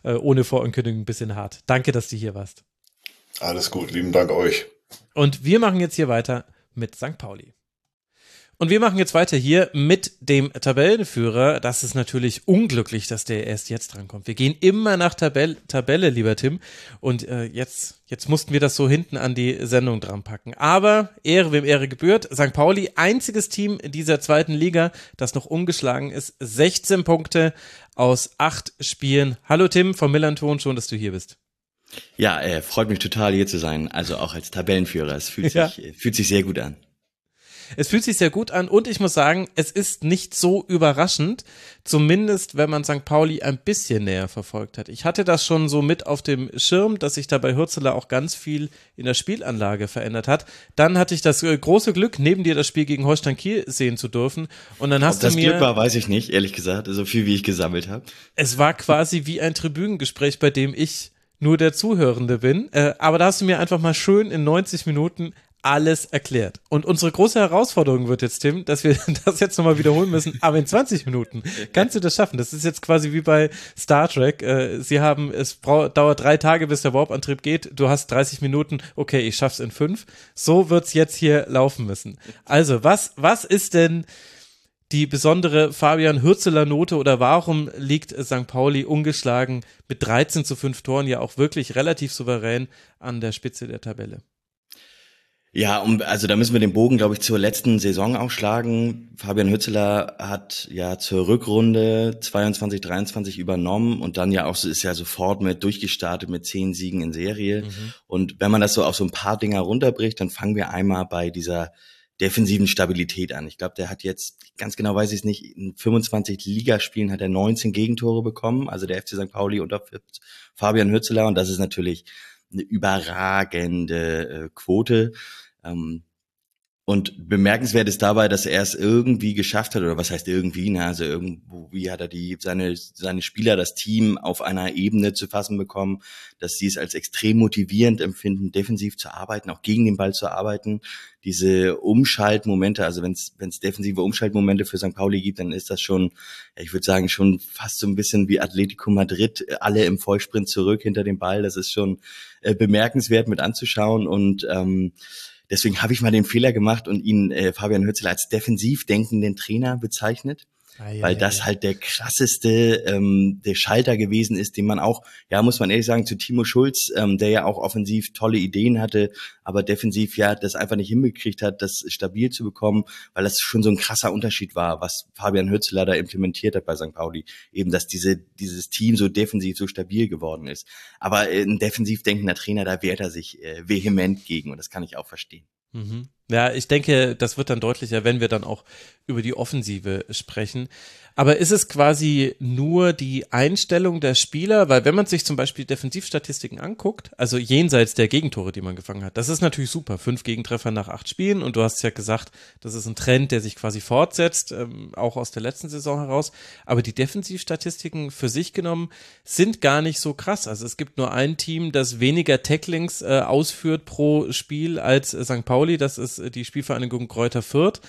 äh, ohne Vorankündigung, ein bisschen hart. Danke, dass du hier warst. Alles gut, lieben Dank euch. Und wir machen jetzt hier weiter mit St. Pauli. Und wir machen jetzt weiter hier mit dem Tabellenführer. Das ist natürlich unglücklich, dass der erst jetzt drankommt. Wir gehen immer nach Tabelle, Tabelle lieber Tim. Und äh, jetzt, jetzt mussten wir das so hinten an die Sendung dran packen. Aber Ehre, wem Ehre gebührt. St. Pauli, einziges Team dieser zweiten Liga, das noch ungeschlagen ist. 16 Punkte aus acht Spielen. Hallo Tim vom Millanton, schon, dass du hier bist. Ja, äh, freut mich total hier zu sein. Also auch als Tabellenführer. Es fühlt, ja. sich, fühlt sich sehr gut an. Es fühlt sich sehr gut an und ich muss sagen, es ist nicht so überraschend, zumindest wenn man St. Pauli ein bisschen näher verfolgt hat. Ich hatte das schon so mit auf dem Schirm, dass sich da bei Hürzeler auch ganz viel in der Spielanlage verändert hat. Dann hatte ich das äh, große Glück, neben dir das Spiel gegen Holstein Kiel sehen zu dürfen und dann hast Ob du das mir... Glück war, weiß ich nicht, ehrlich gesagt, so viel wie ich gesammelt habe. Es war quasi wie ein Tribünengespräch, bei dem ich nur der Zuhörende bin. Äh, aber da hast du mir einfach mal schön in 90 Minuten alles erklärt. Und unsere große Herausforderung wird jetzt, Tim, dass wir das jetzt nochmal wiederholen müssen, aber in 20 Minuten. Kannst du das schaffen? Das ist jetzt quasi wie bei Star Trek. Äh, sie haben, es dauert drei Tage, bis der Warp-Antrieb geht. Du hast 30 Minuten. Okay, ich schaff's in fünf. So wird's jetzt hier laufen müssen. Also, was, was ist denn die besondere Fabian Hürzeler Note oder warum liegt St. Pauli ungeschlagen mit 13 zu 5 Toren ja auch wirklich relativ souverän an der Spitze der Tabelle? Ja, um, also da müssen wir den Bogen, glaube ich, zur letzten Saison aufschlagen. Fabian Hützeler hat ja zur Rückrunde 22, 23 übernommen und dann ja auch ist ja sofort mit durchgestartet mit zehn Siegen in Serie. Mhm. Und wenn man das so auf so ein paar Dinger runterbricht, dann fangen wir einmal bei dieser defensiven Stabilität an. Ich glaube, der hat jetzt, ganz genau weiß ich es nicht, in 25 Ligaspielen hat er 19 Gegentore bekommen, also der FC St. Pauli unter Fabian Hützeler und das ist natürlich eine überragende äh, Quote. Ähm, und bemerkenswert ist dabei, dass er es irgendwie geschafft hat, oder was heißt irgendwie, ne? also irgendwo, wie hat er die, seine, seine Spieler, das Team auf einer Ebene zu fassen bekommen, dass sie es als extrem motivierend empfinden, defensiv zu arbeiten, auch gegen den Ball zu arbeiten. Diese Umschaltmomente, also wenn es defensive Umschaltmomente für St. Pauli gibt, dann ist das schon, ich würde sagen, schon fast so ein bisschen wie Atletico Madrid, alle im Vollsprint zurück hinter dem Ball. Das ist schon äh, bemerkenswert mit anzuschauen und ähm, Deswegen habe ich mal den Fehler gemacht und ihn äh, Fabian Hützel als defensiv denkenden Trainer bezeichnet. Ah, ja, weil das ja. halt der krasseste ähm, der Schalter gewesen ist, den man auch, ja, muss man ehrlich sagen, zu Timo Schulz, ähm, der ja auch offensiv tolle Ideen hatte, aber defensiv ja das einfach nicht hingekriegt hat, das stabil zu bekommen, weil das schon so ein krasser Unterschied war, was Fabian Hützler da implementiert hat bei St. Pauli. Eben, dass diese, dieses Team so defensiv so stabil geworden ist. Aber ein defensiv denkender Trainer, da wehrt er sich äh, vehement gegen und das kann ich auch verstehen. Mhm. Ja, ich denke, das wird dann deutlicher, wenn wir dann auch über die Offensive sprechen. Aber ist es quasi nur die Einstellung der Spieler? Weil wenn man sich zum Beispiel Defensivstatistiken anguckt, also jenseits der Gegentore, die man gefangen hat, das ist natürlich super. Fünf Gegentreffer nach acht Spielen und du hast ja gesagt, das ist ein Trend, der sich quasi fortsetzt, ähm, auch aus der letzten Saison heraus. Aber die Defensivstatistiken für sich genommen sind gar nicht so krass. Also es gibt nur ein Team, das weniger Tacklings äh, ausführt pro Spiel als äh, St. Pauli. Das ist äh, die Spielvereinigung Kräuter Fürth.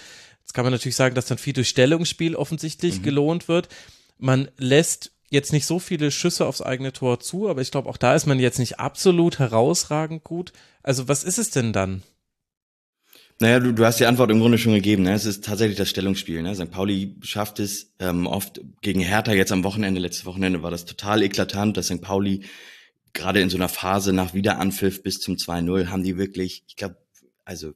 Jetzt kann man natürlich sagen, dass dann viel durch Stellungsspiel offensichtlich mhm. gelohnt wird. Man lässt jetzt nicht so viele Schüsse aufs eigene Tor zu, aber ich glaube, auch da ist man jetzt nicht absolut herausragend gut. Also was ist es denn dann? Naja, du, du hast die Antwort im Grunde schon gegeben. Ne? Es ist tatsächlich das Stellungsspiel. Ne? St. Pauli schafft es ähm, oft gegen Hertha jetzt am Wochenende, letztes Wochenende war das total eklatant, dass St. Pauli gerade in so einer Phase nach Wiederanpfiff bis zum 2-0 haben die wirklich, ich glaube, also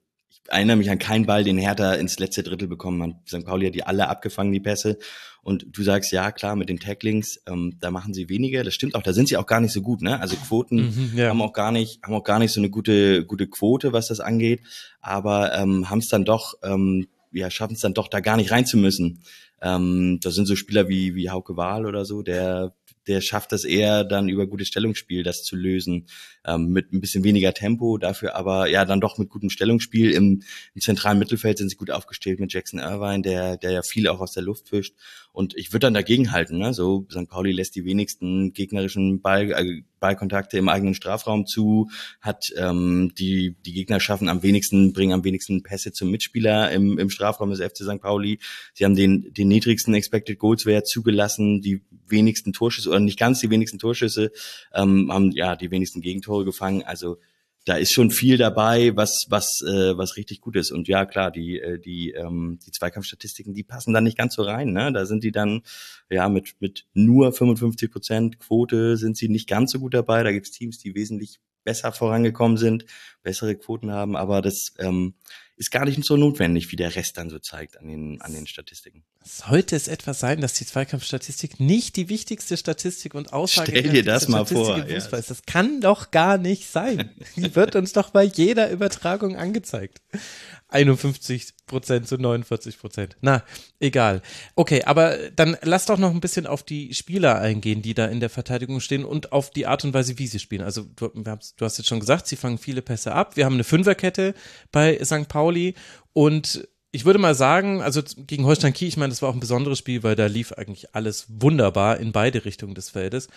erinnere mich an keinen Ball, den Hertha ins letzte Drittel bekommen hat. St. Pauli hat die alle abgefangen, die Pässe. Und du sagst, ja, klar, mit den Tacklings, ähm, da machen sie weniger. Das stimmt auch, da sind sie auch gar nicht so gut, ne? Also Quoten mhm, ja. haben auch gar nicht, haben auch gar nicht so eine gute, gute Quote, was das angeht. Aber ähm, haben es dann doch, ähm, ja, schaffen es dann doch, da gar nicht rein zu müssen. Ähm, da sind so Spieler wie, wie Hauke Wahl oder so, der der schafft das eher dann über gutes Stellungsspiel, das zu lösen, ähm, mit ein bisschen weniger Tempo, dafür aber ja dann doch mit gutem Stellungsspiel. Im, im zentralen Mittelfeld sind sie gut aufgestellt mit Jackson Irvine, der, der ja viel auch aus der Luft fischt. Und ich würde dann dagegen halten. Ne? So, St. Pauli lässt die wenigsten gegnerischen Ball, äh, Ballkontakte im eigenen Strafraum zu, hat ähm, die, die Gegner schaffen am wenigsten, bringen am wenigsten Pässe zum Mitspieler im, im Strafraum des FC St. Pauli. Sie haben den, den niedrigsten Expected Goals Wert zugelassen, die wenigsten Torschüsse oder nicht ganz die wenigsten Torschüsse, ähm, haben ja die wenigsten Gegentore gefangen. Also da ist schon viel dabei, was was äh, was richtig gut ist. Und ja, klar, die äh, die ähm, die Zweikampfstatistiken, die passen da nicht ganz so rein. Ne? Da sind die dann ja mit mit nur 55 Prozent Quote sind sie nicht ganz so gut dabei. Da gibt's Teams, die wesentlich besser vorangekommen sind, bessere Quoten haben. Aber das ähm, ist gar nicht so notwendig, wie der Rest dann so zeigt an den, an den Statistiken. Sollte es etwas sein, dass die Zweikampfstatistik nicht die wichtigste Statistik und Aussage Stell dir das mal vor. Ja. Ist. Das kann doch gar nicht sein. Die wird uns doch bei jeder Übertragung angezeigt. 51 Prozent zu 49 Prozent. Na, egal. Okay, aber dann lass doch noch ein bisschen auf die Spieler eingehen, die da in der Verteidigung stehen und auf die Art und Weise, wie sie spielen. Also du, du hast jetzt schon gesagt, sie fangen viele Pässe ab. Wir haben eine Fünferkette bei St. Pauli und ich würde mal sagen, also gegen Holstein Kiel, ich meine, das war auch ein besonderes Spiel, weil da lief eigentlich alles wunderbar in beide Richtungen des Feldes.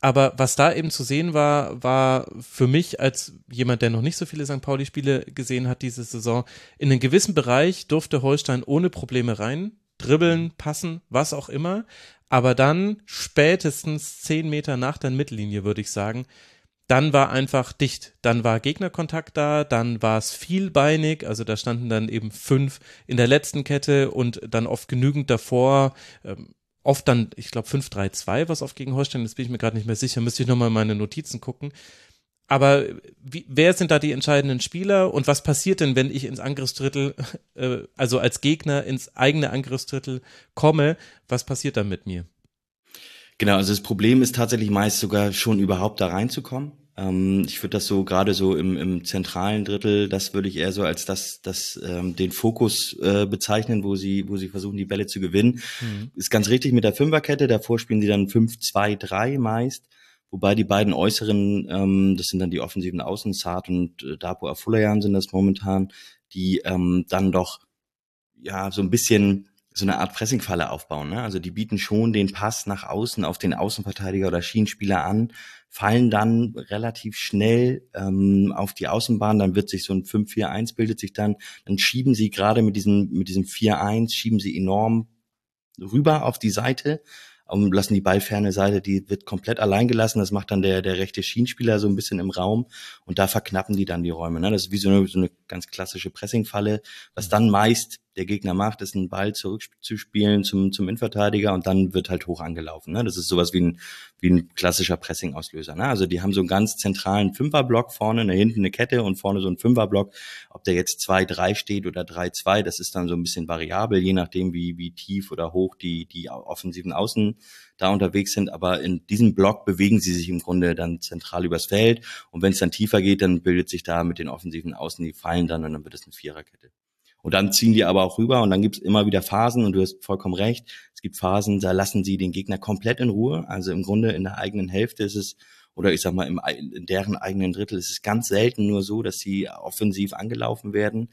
Aber was da eben zu sehen war, war für mich als jemand, der noch nicht so viele St. Pauli-Spiele gesehen hat diese Saison, in einen gewissen Bereich durfte Holstein ohne Probleme rein, dribbeln, passen, was auch immer. Aber dann spätestens zehn Meter nach der Mittellinie, würde ich sagen, dann war einfach dicht. Dann war Gegnerkontakt da, dann war es vielbeinig, also da standen dann eben fünf in der letzten Kette und dann oft genügend davor. Ähm, oft dann, ich glaube 5-3-2, was oft gegen Holstein, jetzt bin ich mir gerade nicht mehr sicher, müsste ich nochmal meine Notizen gucken. Aber wie, wer sind da die entscheidenden Spieler und was passiert denn, wenn ich ins Angriffsdrittel, äh, also als Gegner ins eigene Angriffsdrittel komme? Was passiert dann mit mir? Genau, also das Problem ist tatsächlich meist sogar schon überhaupt da reinzukommen. Ähm, ich würde das so gerade so im, im zentralen Drittel, das würde ich eher so als das, das ähm, den Fokus äh, bezeichnen, wo sie, wo sie versuchen, die Bälle zu gewinnen. Mhm. Ist ganz richtig mit der Fünferkette, davor spielen sie dann 5-2-3 meist. Wobei die beiden äußeren, ähm, das sind dann die offensiven Außen, Saad und äh, Dapo Afulayan sind das momentan, die ähm, dann doch ja so ein bisschen so eine Art Pressingfalle aufbauen. Ne? Also die bieten schon den Pass nach außen auf den Außenverteidiger oder Schienenspieler an, fallen dann relativ schnell ähm, auf die Außenbahn, dann wird sich so ein 5-4-1 bildet sich dann, dann schieben sie gerade mit diesem, mit diesem 4-1, schieben sie enorm rüber auf die Seite, um, lassen die ballferne Seite, die wird komplett allein gelassen. Das macht dann der, der rechte Schienenspieler so ein bisschen im Raum und da verknappen die dann die Räume. Ne? Das ist wie so eine, so eine ganz klassische Pressingfalle, was dann meist der Gegner macht, ist einen Ball zurückzuspielen zum, zum Innenverteidiger und dann wird halt hoch angelaufen. Ne? Das ist sowas wie ein, wie ein klassischer Pressing-Auslöser. Ne? Also die haben so einen ganz zentralen Fünferblock vorne, ne, hinten eine Kette und vorne so ein Fünferblock. Ob der jetzt 2-3 steht oder 3-2, das ist dann so ein bisschen variabel, je nachdem, wie, wie tief oder hoch die, die offensiven Außen da unterwegs sind. Aber in diesem Block bewegen sie sich im Grunde dann zentral übers Feld. Und wenn es dann tiefer geht, dann bildet sich da mit den offensiven Außen, die fallen dann und dann wird es eine Viererkette. Und dann ziehen die aber auch rüber und dann gibt es immer wieder Phasen und du hast vollkommen recht. Es gibt Phasen, da lassen sie den Gegner komplett in Ruhe. Also im Grunde in der eigenen Hälfte ist es, oder ich sag mal, im, in deren eigenen Drittel ist es ganz selten nur so, dass sie offensiv angelaufen werden.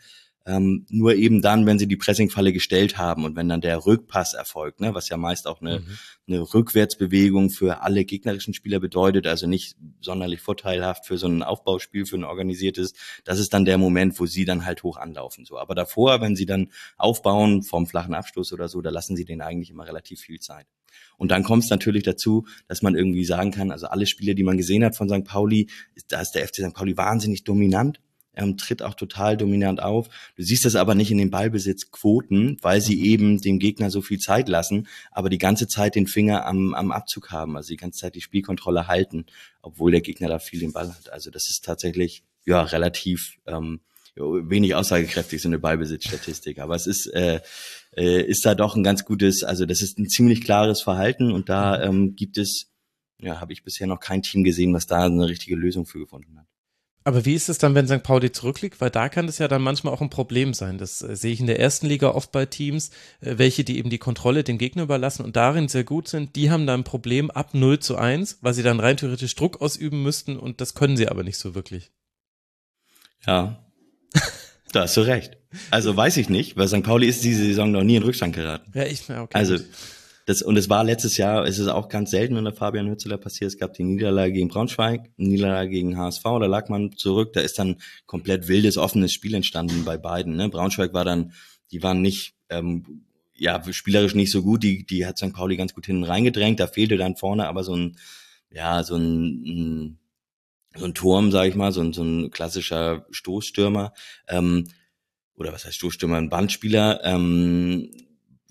Ähm, nur eben dann, wenn sie die Pressingfalle gestellt haben und wenn dann der Rückpass erfolgt, ne, was ja meist auch eine, mhm. eine Rückwärtsbewegung für alle gegnerischen Spieler bedeutet, also nicht sonderlich vorteilhaft für so ein Aufbauspiel, für ein organisiertes, das ist dann der Moment, wo sie dann halt hoch anlaufen. So. Aber davor, wenn sie dann aufbauen vom flachen Abstoß oder so, da lassen sie denen eigentlich immer relativ viel Zeit. Und dann kommt es natürlich dazu, dass man irgendwie sagen kann, also alle Spiele, die man gesehen hat von St. Pauli, da ist der FC St. Pauli wahnsinnig dominant ähm, tritt auch total dominant auf. Du siehst das aber nicht in den Ballbesitzquoten, weil sie mhm. eben dem Gegner so viel Zeit lassen, aber die ganze Zeit den Finger am, am Abzug haben, also die ganze Zeit die Spielkontrolle halten, obwohl der Gegner da viel den Ball hat. Also das ist tatsächlich ja relativ ähm, wenig aussagekräftig so eine Ballbesitzstatistik, aber es ist äh, äh, ist da doch ein ganz gutes, also das ist ein ziemlich klares Verhalten und da mhm. ähm, gibt es ja, habe ich bisher noch kein Team gesehen, was da eine richtige Lösung für gefunden hat. Aber wie ist es dann, wenn St. Pauli zurückliegt? Weil da kann das ja dann manchmal auch ein Problem sein. Das äh, sehe ich in der ersten Liga oft bei Teams, äh, welche die eben die Kontrolle dem Gegner überlassen und darin sehr gut sind. Die haben dann ein Problem ab 0 zu 1, weil sie dann rein theoretisch Druck ausüben müssten und das können sie aber nicht so wirklich. Ja, da hast du recht. Also weiß ich nicht, weil St. Pauli ist diese Saison noch nie in Rückstand geraten. Ja, ich, okay. Also das, und es war letztes Jahr, es ist auch ganz selten unter Fabian Hützeler passiert. Es gab die Niederlage gegen Braunschweig, Niederlage gegen HSV, da lag man zurück. Da ist dann komplett wildes, offenes Spiel entstanden bei beiden. Ne? Braunschweig war dann, die waren nicht, ähm, ja, spielerisch nicht so gut. Die, die hat St. Pauli ganz gut hinten reingedrängt. Da fehlte dann vorne aber so ein, ja, so ein, ein so ein Turm, sage ich mal, so ein, so ein klassischer Stoßstürmer. Ähm, oder was heißt Stoßstürmer, ein Bandspieler. Ähm,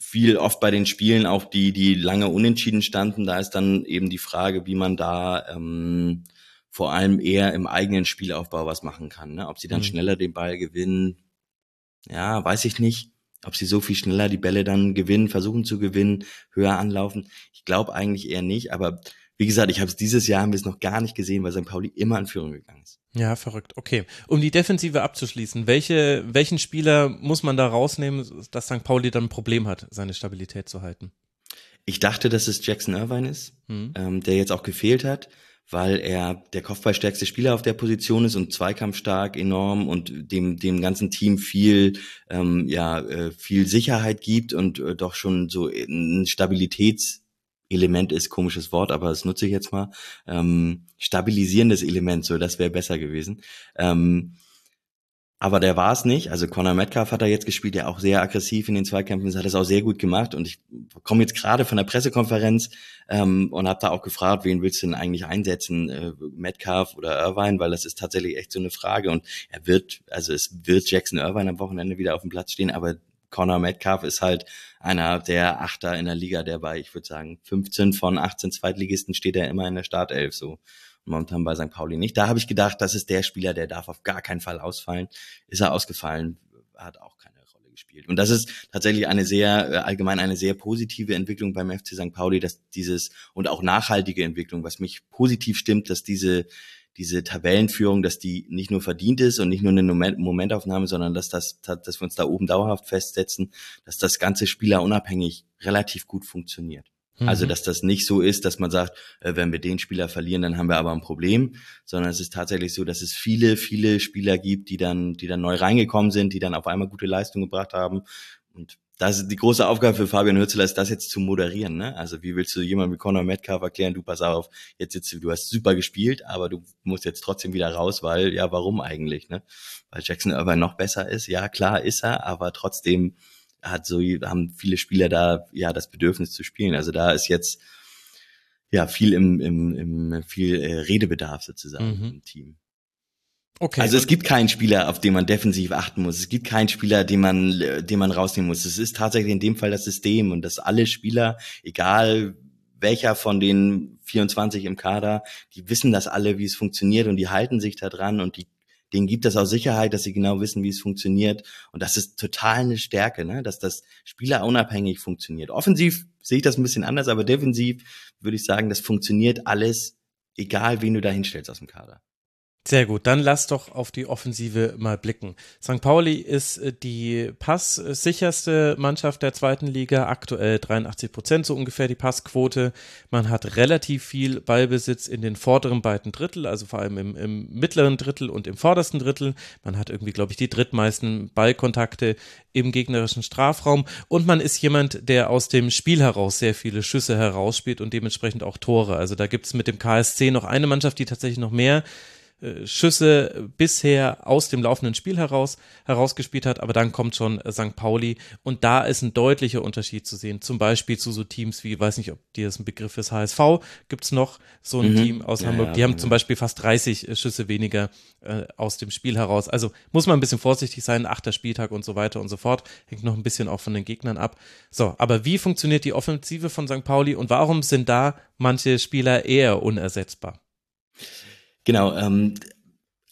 viel oft bei den Spielen auch die, die lange unentschieden standen, da ist dann eben die Frage, wie man da ähm, vor allem eher im eigenen Spielaufbau was machen kann. Ne? Ob sie dann mhm. schneller den Ball gewinnen, ja, weiß ich nicht. Ob sie so viel schneller die Bälle dann gewinnen, versuchen zu gewinnen, höher anlaufen. Ich glaube eigentlich eher nicht, aber wie gesagt, ich habe es dieses Jahr haben wir es noch gar nicht gesehen, weil St. Pauli immer in Führung gegangen ist. Ja, verrückt. Okay. Um die Defensive abzuschließen, welche, welchen Spieler muss man da rausnehmen, dass St. Pauli dann ein Problem hat, seine Stabilität zu halten? Ich dachte, dass es Jackson Irvine ist, mhm. ähm, der jetzt auch gefehlt hat, weil er der kopfballstärkste Spieler auf der Position ist und zweikampfstark enorm und dem dem ganzen Team viel ähm, ja äh, viel Sicherheit gibt und äh, doch schon so ein Stabilitäts Element ist, komisches Wort, aber das nutze ich jetzt mal. Ähm, stabilisierendes Element, so das wäre besser gewesen. Ähm, aber der war es nicht. Also Conor Metcalf hat er jetzt gespielt, der auch sehr aggressiv in den Zweikämpfen ist, hat es auch sehr gut gemacht. Und ich komme jetzt gerade von der Pressekonferenz ähm, und habe da auch gefragt, wen willst du denn eigentlich einsetzen, äh, Metcalf oder Irvine, weil das ist tatsächlich echt so eine Frage. Und er wird, also es wird Jackson Irvine am Wochenende wieder auf dem Platz stehen, aber Connor Metcalf ist halt einer der Achter in der Liga, der bei, ich würde sagen, 15 von 18 Zweitligisten steht er immer in der Startelf so. Momentan bei St. Pauli nicht. Da habe ich gedacht, das ist der Spieler, der darf auf gar keinen Fall ausfallen. Ist er ausgefallen, hat auch keine Rolle gespielt. Und das ist tatsächlich eine sehr, äh, allgemein eine sehr positive Entwicklung beim FC St. Pauli, dass dieses und auch nachhaltige Entwicklung, was mich positiv stimmt, dass diese diese Tabellenführung, dass die nicht nur verdient ist und nicht nur eine Momentaufnahme, sondern dass das, dass wir uns da oben dauerhaft festsetzen, dass das ganze Spieler unabhängig relativ gut funktioniert. Also, mhm. Also, dass das nicht so ist, dass man sagt, äh, wenn wir den Spieler verlieren, dann haben wir aber ein Problem, sondern es ist tatsächlich so, dass es viele, viele Spieler gibt, die dann, die dann neu reingekommen sind, die dann auf einmal gute Leistung gebracht haben. Und das ist die große Aufgabe für Fabian Hürzeler, ist das jetzt zu moderieren. Ne? Also wie willst du jemandem wie Conor Metcalf erklären, du pass auf, jetzt jetzt du hast super gespielt, aber du musst jetzt trotzdem wieder raus, weil ja, warum eigentlich? Ne? Weil Jackson Irvine noch besser ist. Ja, klar ist er, aber trotzdem hat so haben viele Spieler da ja das Bedürfnis zu spielen. Also da ist jetzt ja viel im, im, im viel äh, Redebedarf sozusagen mhm. im Team. Okay. Also es gibt keinen Spieler, auf den man defensiv achten muss. Es gibt keinen Spieler, den man, den man rausnehmen muss. Es ist tatsächlich in dem Fall das System und dass alle Spieler, egal welcher von den 24 im Kader, die wissen das alle, wie es funktioniert und die halten sich da dran und die denen gibt es auch Sicherheit, dass sie genau wissen, wie es funktioniert. Und das ist total eine Stärke, ne? dass das Spieler unabhängig funktioniert. Offensiv sehe ich das ein bisschen anders, aber defensiv würde ich sagen, das funktioniert alles, egal wen du da hinstellst aus dem Kader. Sehr gut, dann lass doch auf die Offensive mal blicken. St. Pauli ist äh, die passsicherste Mannschaft der zweiten Liga, aktuell 83 Prozent so ungefähr die Passquote. Man hat relativ viel Ballbesitz in den vorderen beiden Drittel, also vor allem im, im mittleren Drittel und im vordersten Drittel. Man hat irgendwie, glaube ich, die drittmeisten Ballkontakte im gegnerischen Strafraum und man ist jemand, der aus dem Spiel heraus sehr viele Schüsse herausspielt und dementsprechend auch Tore. Also da gibt es mit dem KSC noch eine Mannschaft, die tatsächlich noch mehr Schüsse bisher aus dem laufenden Spiel heraus herausgespielt hat, aber dann kommt schon St. Pauli und da ist ein deutlicher Unterschied zu sehen. Zum Beispiel zu so Teams wie, weiß nicht, ob dir das ein Begriff ist, HSV, gibt's noch so ein mhm. Team aus ja, Hamburg, ja, die haben ja. zum Beispiel fast 30 äh, Schüsse weniger äh, aus dem Spiel heraus. Also muss man ein bisschen vorsichtig sein, achter Spieltag und so weiter und so fort. Hängt noch ein bisschen auch von den Gegnern ab. So, aber wie funktioniert die Offensive von St. Pauli und warum sind da manche Spieler eher unersetzbar? Genau, ähm,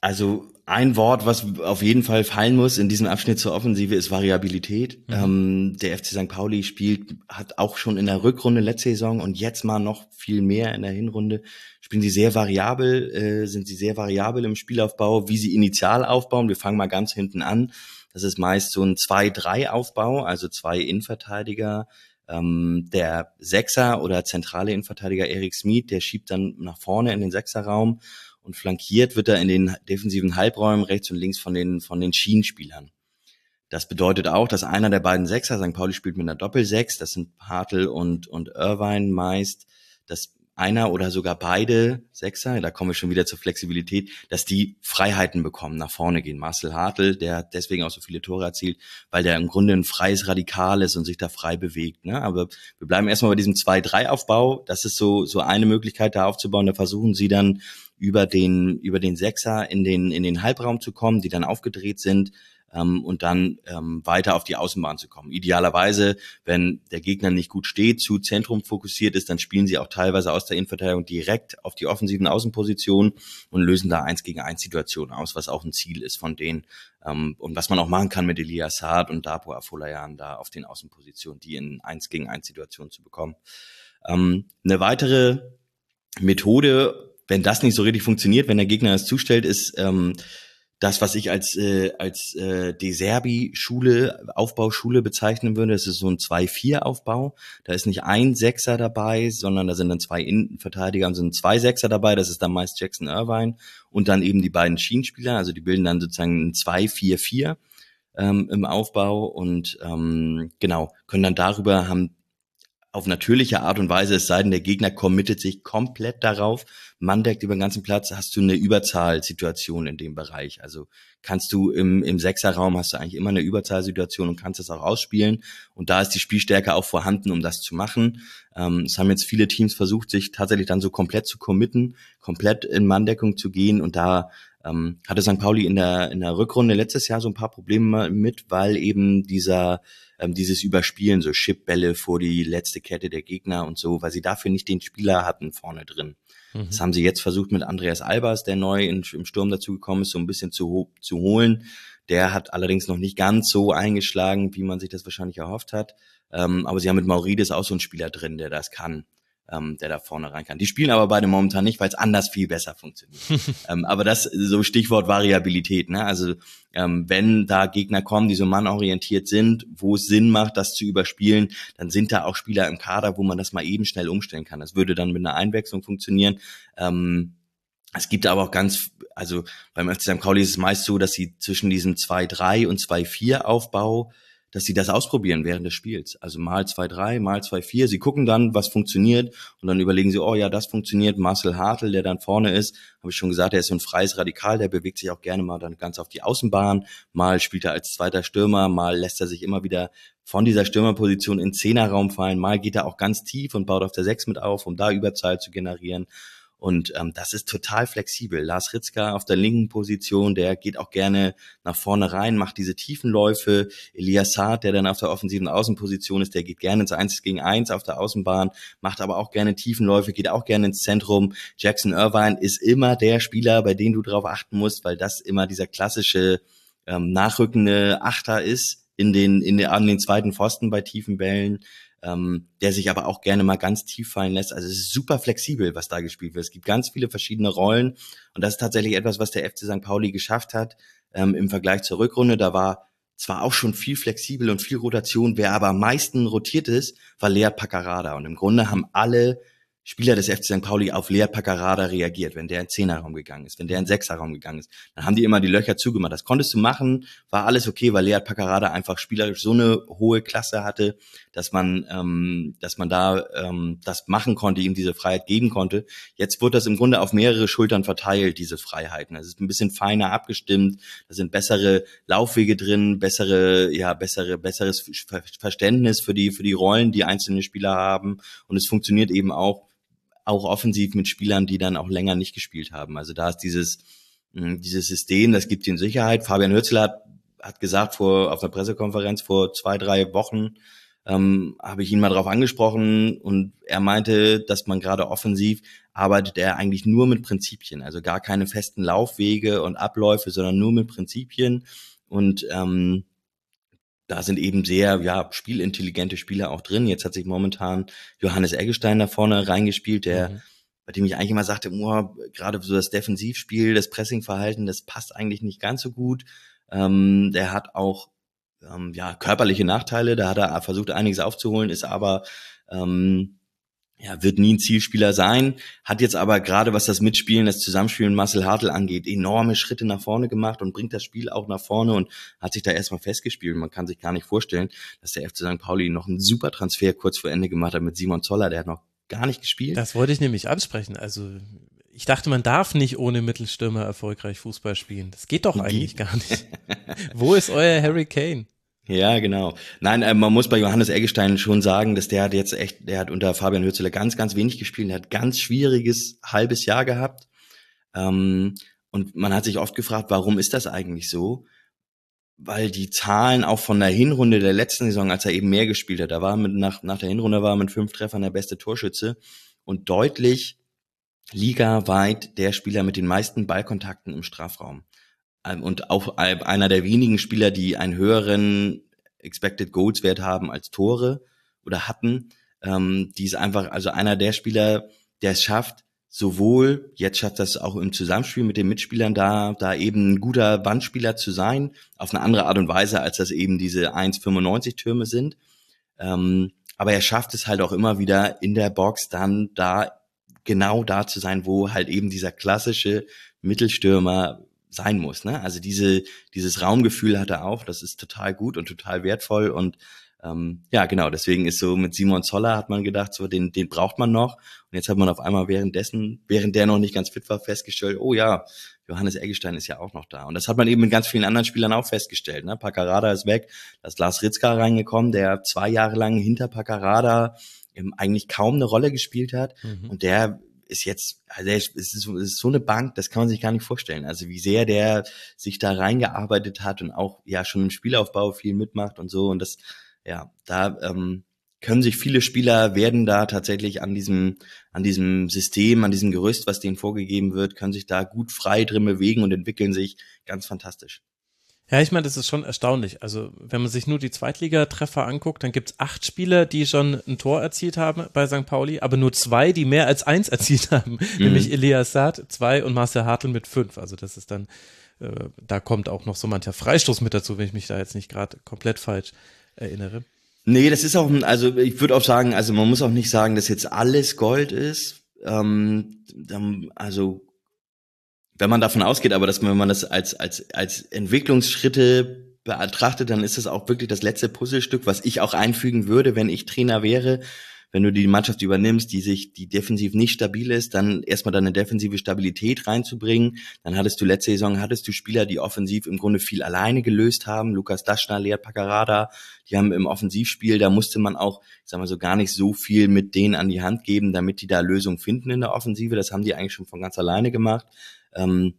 also ein Wort, was auf jeden Fall fallen muss in diesem Abschnitt zur Offensive, ist Variabilität. Mhm. Ähm, der FC St. Pauli spielt, hat auch schon in der Rückrunde letzte Saison und jetzt mal noch viel mehr in der Hinrunde, spielen sie sehr variabel, äh, sind sie sehr variabel im Spielaufbau, wie sie initial aufbauen. Wir fangen mal ganz hinten an. Das ist meist so ein 2-3-Aufbau, also zwei Innenverteidiger. Ähm, der Sechser oder zentrale Innenverteidiger Erik Smith, der schiebt dann nach vorne in den Sechserraum und flankiert wird er in den defensiven Halbräumen rechts und links von den, von den Schienenspielern. Das bedeutet auch, dass einer der beiden Sechser, St. Pauli spielt mit einer Doppelsechs, das sind Hartl und, und Irvine meist, dass einer oder sogar beide Sechser, da kommen wir schon wieder zur Flexibilität, dass die Freiheiten bekommen, nach vorne gehen. Marcel Hartl, der hat deswegen auch so viele Tore erzielt, weil der im Grunde ein freies Radikal ist und sich da frei bewegt. Ne? Aber wir bleiben erstmal bei diesem 2-3-Aufbau. Das ist so, so eine Möglichkeit, da aufzubauen. Da versuchen sie dann über den, über den Sechser in den, in den Halbraum zu kommen, die dann aufgedreht sind ähm, und dann ähm, weiter auf die Außenbahn zu kommen. Idealerweise, wenn der Gegner nicht gut steht, zu Zentrum fokussiert ist, dann spielen sie auch teilweise aus der Innenverteidigung direkt auf die offensiven Außenpositionen und lösen da eins gegen eins Situationen aus, was auch ein Ziel ist von denen ähm, und was man auch machen kann mit Elias Saad und Dapo Afolayan da auf den Außenpositionen, die in eins gegen eins Situationen zu bekommen. Ähm, eine weitere Methode, wenn das nicht so richtig funktioniert, wenn der Gegner es zustellt, ist ähm, das, was ich als äh, als äh, Deserbi-Schule, Aufbauschule bezeichnen würde. Das ist so ein 2-4-Aufbau. Da ist nicht ein Sechser dabei, sondern da sind dann zwei Innenverteidiger und sind zwei Sechser dabei. Das ist dann meist Jackson Irvine und dann eben die beiden Schienenspieler. Also die bilden dann sozusagen ein 2-4-4 ähm, im Aufbau und ähm, genau können dann darüber haben auf natürliche Art und Weise, es sei denn, der Gegner committet sich komplett darauf, man deckt über den ganzen Platz, hast du eine Überzahlsituation in dem Bereich. Also kannst du im, im Sechserraum hast du eigentlich immer eine Überzahlsituation und kannst das auch ausspielen. Und da ist die Spielstärke auch vorhanden, um das zu machen. Ähm, es haben jetzt viele Teams versucht, sich tatsächlich dann so komplett zu committen, komplett in Manndeckung zu gehen. Und da ähm, hatte St. Pauli in der, in der Rückrunde letztes Jahr so ein paar Probleme mit, weil eben dieser ähm, dieses Überspielen, so Chipbälle vor die letzte Kette der Gegner und so, weil sie dafür nicht den Spieler hatten vorne drin. Mhm. Das haben sie jetzt versucht mit Andreas Albers, der neu in, im Sturm dazugekommen ist, so ein bisschen zu, zu holen. Der hat allerdings noch nicht ganz so eingeschlagen, wie man sich das wahrscheinlich erhofft hat. Ähm, aber sie haben mit Maurides auch so einen Spieler drin, der das kann ähm, der da vorne rein kann. Die spielen aber beide momentan nicht, weil es anders viel besser funktioniert. ähm, aber das so Stichwort Variabilität. Ne? Also ähm, wenn da Gegner kommen, die so mannorientiert sind, wo es Sinn macht, das zu überspielen, dann sind da auch Spieler im Kader, wo man das mal eben schnell umstellen kann. Das würde dann mit einer Einwechslung funktionieren. Ähm, es gibt aber auch ganz, also beim FC St. Pauli ist es meist so, dass sie zwischen diesem 2-3 und 2-4 Aufbau dass sie das ausprobieren während des Spiels. Also mal zwei drei, mal zwei vier. Sie gucken dann, was funktioniert und dann überlegen sie, oh ja, das funktioniert. Marcel Hartl, der dann vorne ist, habe ich schon gesagt, er ist so ein freies Radikal, der bewegt sich auch gerne mal dann ganz auf die Außenbahn. Mal spielt er als zweiter Stürmer, mal lässt er sich immer wieder von dieser Stürmerposition in Zehnerraum fallen. Mal geht er auch ganz tief und baut auf der Sechs mit auf, um da Überzahl zu generieren. Und ähm, das ist total flexibel. Lars Ritzka auf der linken Position, der geht auch gerne nach vorne rein, macht diese Tiefenläufe. Elias Saad, der dann auf der offensiven Außenposition ist, der geht gerne ins 1 gegen 1 auf der Außenbahn, macht aber auch gerne Tiefenläufe, geht auch gerne ins Zentrum. Jackson Irvine ist immer der Spieler, bei dem du darauf achten musst, weil das immer dieser klassische ähm, nachrückende Achter ist in den, in den, an den zweiten Pfosten bei tiefen Bällen ähm, der sich aber auch gerne mal ganz tief fallen lässt. Also es ist super flexibel, was da gespielt wird. Es gibt ganz viele verschiedene Rollen und das ist tatsächlich etwas, was der FC St. Pauli geschafft hat ähm, im Vergleich zur Rückrunde. Da war zwar auch schon viel flexibel und viel Rotation, wer aber am meisten rotiert ist, war Lea Paccarada. Und im Grunde haben alle Spieler des FC St. Pauli auf Lea Paccarada reagiert, wenn der in Zehnerraum gegangen ist, wenn der in Sechserraum gegangen ist. Dann haben die immer die Löcher zugemacht. Das konntest du machen, war alles okay, weil Lea Paccarada einfach spielerisch so eine hohe Klasse hatte, dass man, ähm, dass man da ähm, das machen konnte, ihm diese Freiheit geben konnte. Jetzt wird das im Grunde auf mehrere Schultern verteilt, diese Freiheiten. Es ist ein bisschen feiner abgestimmt, da sind bessere Laufwege drin, bessere, ja, bessere, besseres Verständnis für die, für die Rollen, die einzelne Spieler haben. Und es funktioniert eben auch auch offensiv mit Spielern, die dann auch länger nicht gespielt haben. Also da ist dieses, hm, dieses System, das gibt ihnen Sicherheit. Fabian Hürzler hat, hat gesagt vor, auf einer Pressekonferenz vor zwei, drei Wochen, ähm, habe ich ihn mal darauf angesprochen und er meinte, dass man gerade offensiv arbeitet er eigentlich nur mit Prinzipien, also gar keine festen Laufwege und Abläufe, sondern nur mit Prinzipien und ähm, da sind eben sehr ja spielintelligente Spieler auch drin. Jetzt hat sich momentan Johannes Eggestein da vorne reingespielt, der mhm. bei dem ich eigentlich immer sagte, oh, gerade so das Defensivspiel, das Pressingverhalten, das passt eigentlich nicht ganz so gut. Ähm, der hat auch ähm, ja körperliche Nachteile, da hat er versucht einiges aufzuholen, ist aber ähm, ja, wird nie ein Zielspieler sein, hat jetzt aber gerade was das Mitspielen, das Zusammenspielen Marcel Hartl angeht, enorme Schritte nach vorne gemacht und bringt das Spiel auch nach vorne und hat sich da erstmal festgespielt. Man kann sich gar nicht vorstellen, dass der FC St. Pauli noch einen super Transfer kurz vor Ende gemacht hat mit Simon Zoller, der hat noch gar nicht gespielt. Das wollte ich nämlich ansprechen. Also ich dachte, man darf nicht ohne Mittelstürmer erfolgreich Fußball spielen. Das geht doch eigentlich gar nicht. Wo ist euer Harry Kane? Ja, genau. Nein, äh, man muss bei Johannes Eggestein schon sagen, dass der hat jetzt echt, der hat unter Fabian Hürzeler ganz, ganz wenig gespielt. Er hat ganz schwieriges halbes Jahr gehabt. Ähm, und man hat sich oft gefragt, warum ist das eigentlich so? Weil die Zahlen auch von der Hinrunde der letzten Saison, als er eben mehr gespielt hat, da war mit, nach, nach der Hinrunde war er mit fünf Treffern der beste Torschütze und deutlich ligaweit der Spieler mit den meisten Ballkontakten im Strafraum. Ähm, und auch einer der wenigen Spieler, die einen höheren Expected Goals Wert haben als Tore oder hatten. Ähm, die ist einfach, also einer der Spieler, der es schafft, sowohl, jetzt schafft das auch im Zusammenspiel mit den Mitspielern da, da eben ein guter Bandspieler zu sein, auf eine andere Art und Weise, als das eben diese 1,95 Türme sind. Ähm, aber er schafft es halt auch immer wieder in der Box dann da genau da zu sein, wo halt eben dieser klassische Mittelstürmer sein muss. Ne? Also diese, dieses Raumgefühl hat er auch, das ist total gut und total wertvoll und ähm, ja, genau, deswegen ist so mit Simon Zoller hat man gedacht, so den, den braucht man noch. Und jetzt hat man auf einmal währenddessen, während der noch nicht ganz fit war, festgestellt, oh ja, Johannes Eggestein ist ja auch noch da. Und das hat man eben mit ganz vielen anderen Spielern auch festgestellt. Ne? Paccarada ist weg, da ist Lars Ritzka reingekommen, der zwei Jahre lang hinter Paccarada eigentlich kaum eine Rolle gespielt hat. Mhm. Und der ist jetzt, also es ist, ist so eine Bank, das kann man sich gar nicht vorstellen. Also wie sehr der sich da reingearbeitet hat und auch ja schon im Spielaufbau viel mitmacht und so. Und das, ja, da ähm, können sich viele Spieler werden da tatsächlich an diesem, an diesem System, an diesem Gerüst, was denen vorgegeben wird, können sich da gut frei drin bewegen und entwickeln sich ganz fantastisch. Ja, ich meine, das ist schon erstaunlich. Also, wenn man sich nur die Zweitligatreffer anguckt, dann gibt's acht Spieler, die schon ein Tor erzielt haben bei St. Pauli, aber nur zwei, die mehr als eins erzielt haben, mhm. nämlich Elias Saad, zwei und Marcel Hartl mit fünf. Also, das ist dann, äh, da kommt auch noch so mancher Freistoß mit dazu, wenn ich mich da jetzt nicht gerade komplett falsch erinnere. Nee, das ist auch, also ich würde auch sagen, also man muss auch nicht sagen, dass jetzt alles Gold ist. Ähm, also wenn man davon ausgeht, aber dass man, wenn man das als, als, als Entwicklungsschritte betrachtet, dann ist das auch wirklich das letzte Puzzlestück, was ich auch einfügen würde, wenn ich Trainer wäre, wenn du die Mannschaft übernimmst, die sich, die defensiv nicht stabil ist, dann erstmal deine defensive Stabilität reinzubringen. Dann hattest du letzte Saison, hattest du Spieler, die offensiv im Grunde viel alleine gelöst haben. Lukas Daschner, Lea Paccarada, die haben im Offensivspiel, da musste man auch, ich sag mal so, gar nicht so viel mit denen an die Hand geben, damit die da Lösungen finden in der Offensive. Das haben die eigentlich schon von ganz alleine gemacht. Ähm,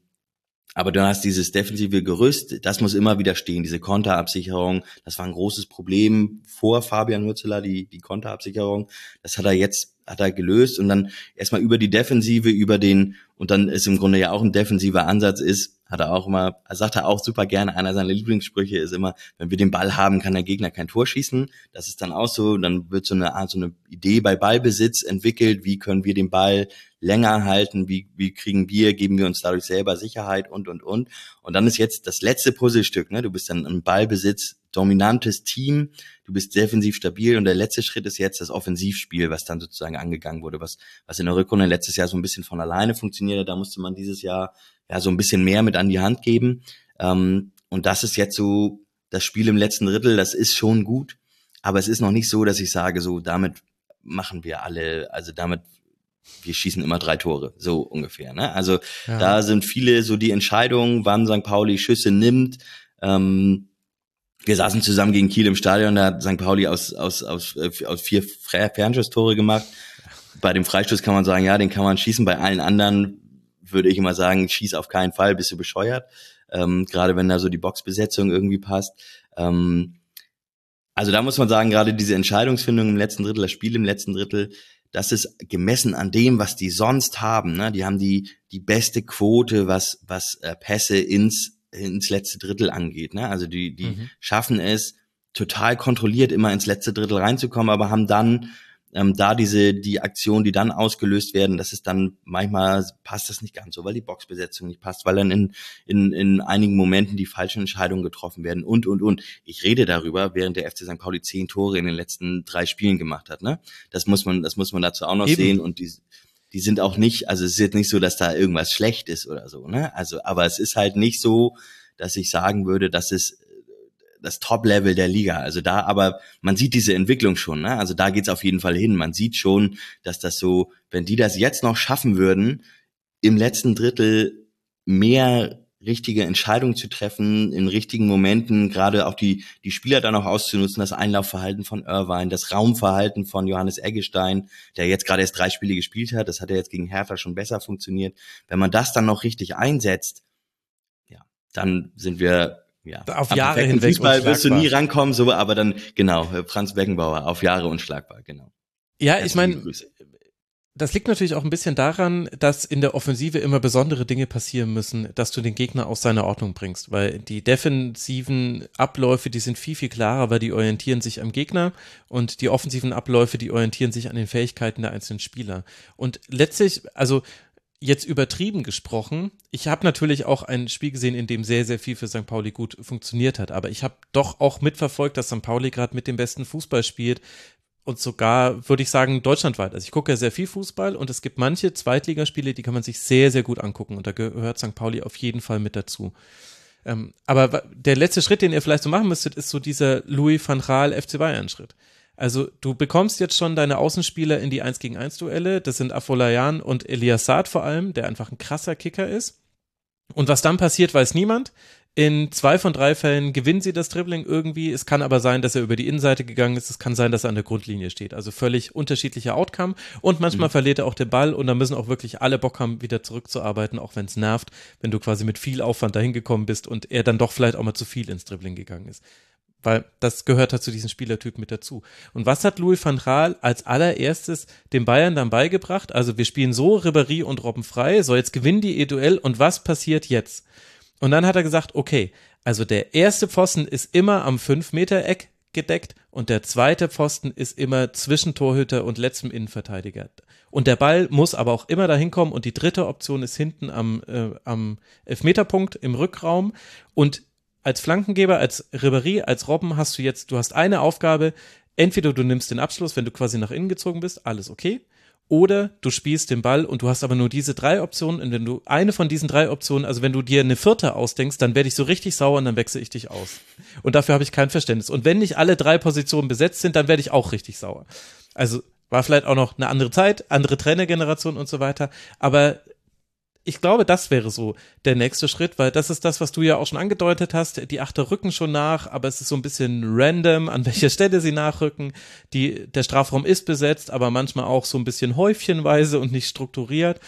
aber du hast dieses defensive Gerüst, das muss immer wieder stehen, diese Konterabsicherung. Das war ein großes Problem vor Fabian Hürzeler, die, die Konterabsicherung. Das hat er jetzt, hat er gelöst und dann erstmal über die Defensive, über den, und dann ist im Grunde ja auch ein defensiver Ansatz ist, hat er auch immer, er sagt er auch super gerne, einer seiner Lieblingssprüche ist immer, wenn wir den Ball haben, kann der Gegner kein Tor schießen. Das ist dann auch so, dann wird so eine Art, so eine Idee bei Ballbesitz entwickelt, wie können wir den Ball länger halten, wie, wie kriegen wir, geben wir uns dadurch selber Sicherheit und, und, und. Und dann ist jetzt das letzte Puzzlestück, ne? du bist dann im Ballbesitz, dominantes Team, du bist defensiv stabil und der letzte Schritt ist jetzt das Offensivspiel, was dann sozusagen angegangen wurde, was, was in der Rückrunde letztes Jahr so ein bisschen von alleine funktionierte, da musste man dieses Jahr ja so ein bisschen mehr mit an die Hand geben. Ähm, und das ist jetzt so das Spiel im letzten Drittel, das ist schon gut, aber es ist noch nicht so, dass ich sage, so damit machen wir alle, also damit wir schießen immer drei Tore, so ungefähr. Ne? Also ja. da sind viele so die Entscheidungen, wann St. Pauli Schüsse nimmt. Ähm, wir saßen zusammen gegen Kiel im Stadion, da hat St. Pauli aus, aus, aus, aus vier Fernschusstore gemacht. Bei dem Freistoß kann man sagen, ja, den kann man schießen. Bei allen anderen würde ich immer sagen, schieß auf keinen Fall, bist du bescheuert. Ähm, gerade wenn da so die Boxbesetzung irgendwie passt. Ähm, also da muss man sagen, gerade diese Entscheidungsfindung im letzten Drittel, das Spiel im letzten Drittel, das ist gemessen an dem, was die sonst haben. Ne? Die haben die, die beste Quote, was, was äh, Pässe ins, ins letzte Drittel angeht. Ne? Also die, die mhm. schaffen es, total kontrolliert immer ins letzte Drittel reinzukommen, aber haben dann ähm, da diese die Aktionen, die dann ausgelöst werden, das ist dann manchmal passt das nicht ganz so, weil die Boxbesetzung nicht passt, weil dann in, in, in einigen Momenten die falschen Entscheidungen getroffen werden und und und. Ich rede darüber, während der FC St. Pauli zehn Tore in den letzten drei Spielen gemacht hat. Ne? Das muss man, das muss man dazu auch noch Eben. sehen und die die sind auch nicht, also es ist jetzt nicht so, dass da irgendwas schlecht ist oder so, ne? Also, aber es ist halt nicht so, dass ich sagen würde, dass es das Top-Level der Liga. Also da, aber man sieht diese Entwicklung schon. Ne? Also da geht's auf jeden Fall hin. Man sieht schon, dass das so, wenn die das jetzt noch schaffen würden, im letzten Drittel mehr richtige Entscheidungen zu treffen, in richtigen Momenten, gerade auch die, die Spieler dann auch auszunutzen, das Einlaufverhalten von Irvine, das Raumverhalten von Johannes Eggestein, der jetzt gerade erst drei Spiele gespielt hat, das hat er jetzt gegen Hertha schon besser funktioniert. Wenn man das dann noch richtig einsetzt, ja, dann sind wir ja. Auf Jahre hinweg. Fußball wirst du nie rankommen, so, aber dann, genau, Franz Beckenbauer, auf Jahre unschlagbar, genau. Ja, ich meine, das liegt natürlich auch ein bisschen daran, dass in der Offensive immer besondere Dinge passieren müssen, dass du den Gegner aus seiner Ordnung bringst, weil die defensiven Abläufe, die sind viel, viel klarer, weil die orientieren sich am Gegner und die offensiven Abläufe, die orientieren sich an den Fähigkeiten der einzelnen Spieler. Und letztlich, also jetzt übertrieben gesprochen, ich habe natürlich auch ein Spiel gesehen, in dem sehr, sehr viel für St. Pauli gut funktioniert hat, aber ich habe doch auch mitverfolgt, dass St. Pauli gerade mit dem besten Fußball spielt und sogar, würde ich sagen, deutschlandweit. Also ich gucke ja sehr viel Fußball und es gibt manche Zweitligaspiele, die kann man sich sehr, sehr gut angucken und da gehört St. Pauli auf jeden Fall mit dazu. Ähm, aber der letzte Schritt, den ihr vielleicht so machen müsstet, ist so dieser Louis van Gaal FC Bayern Schritt. Also du bekommst jetzt schon deine Außenspieler in die 1 gegen 1 Duelle. Das sind Afolayan und Elias Saad vor allem, der einfach ein krasser Kicker ist. Und was dann passiert, weiß niemand. In zwei von drei Fällen gewinnen sie das Dribbling irgendwie. Es kann aber sein, dass er über die Innenseite gegangen ist. Es kann sein, dass er an der Grundlinie steht. Also völlig unterschiedlicher Outcome. Und manchmal mhm. verliert er auch den Ball und da müssen auch wirklich alle Bock haben, wieder zurückzuarbeiten, auch wenn es nervt, wenn du quasi mit viel Aufwand dahin gekommen bist und er dann doch vielleicht auch mal zu viel ins Dribbling gegangen ist weil das gehört halt zu diesem Spielertyp mit dazu. Und was hat Louis van Gaal als allererstes den Bayern dann beigebracht? Also wir spielen so Ribéry und Robben frei, so jetzt gewinnen die E-Duell und was passiert jetzt? Und dann hat er gesagt, okay, also der erste Pfosten ist immer am 5-Meter-Eck gedeckt und der zweite Pfosten ist immer zwischen Torhüter und letztem Innenverteidiger. Und der Ball muss aber auch immer dahin kommen und die dritte Option ist hinten am, äh, am Elfmeterpunkt im Rückraum. Und als Flankengeber, als Ribéry, als Robben hast du jetzt, du hast eine Aufgabe, entweder du nimmst den Abschluss, wenn du quasi nach innen gezogen bist, alles okay, oder du spielst den Ball und du hast aber nur diese drei Optionen und wenn du eine von diesen drei Optionen, also wenn du dir eine vierte ausdenkst, dann werde ich so richtig sauer und dann wechsle ich dich aus. Und dafür habe ich kein Verständnis. Und wenn nicht alle drei Positionen besetzt sind, dann werde ich auch richtig sauer. Also war vielleicht auch noch eine andere Zeit, andere Trainergeneration und so weiter. Aber ich glaube, das wäre so der nächste Schritt, weil das ist das, was du ja auch schon angedeutet hast. Die Achter rücken schon nach, aber es ist so ein bisschen random, an welcher Stelle sie nachrücken. Die, der Strafraum ist besetzt, aber manchmal auch so ein bisschen häufchenweise und nicht strukturiert.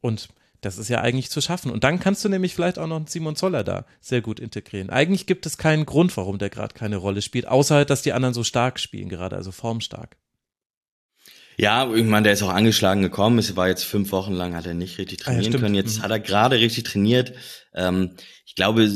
Und das ist ja eigentlich zu schaffen. Und dann kannst du nämlich vielleicht auch noch einen Simon Zoller da sehr gut integrieren. Eigentlich gibt es keinen Grund, warum der gerade keine Rolle spielt, außer halt, dass die anderen so stark spielen gerade, also formstark. Ja, ich meine, der ist auch angeschlagen gekommen. Es war jetzt fünf Wochen lang, hat er nicht richtig trainieren ah, ja, können. Jetzt mhm. hat er gerade richtig trainiert. Ähm, ich glaube,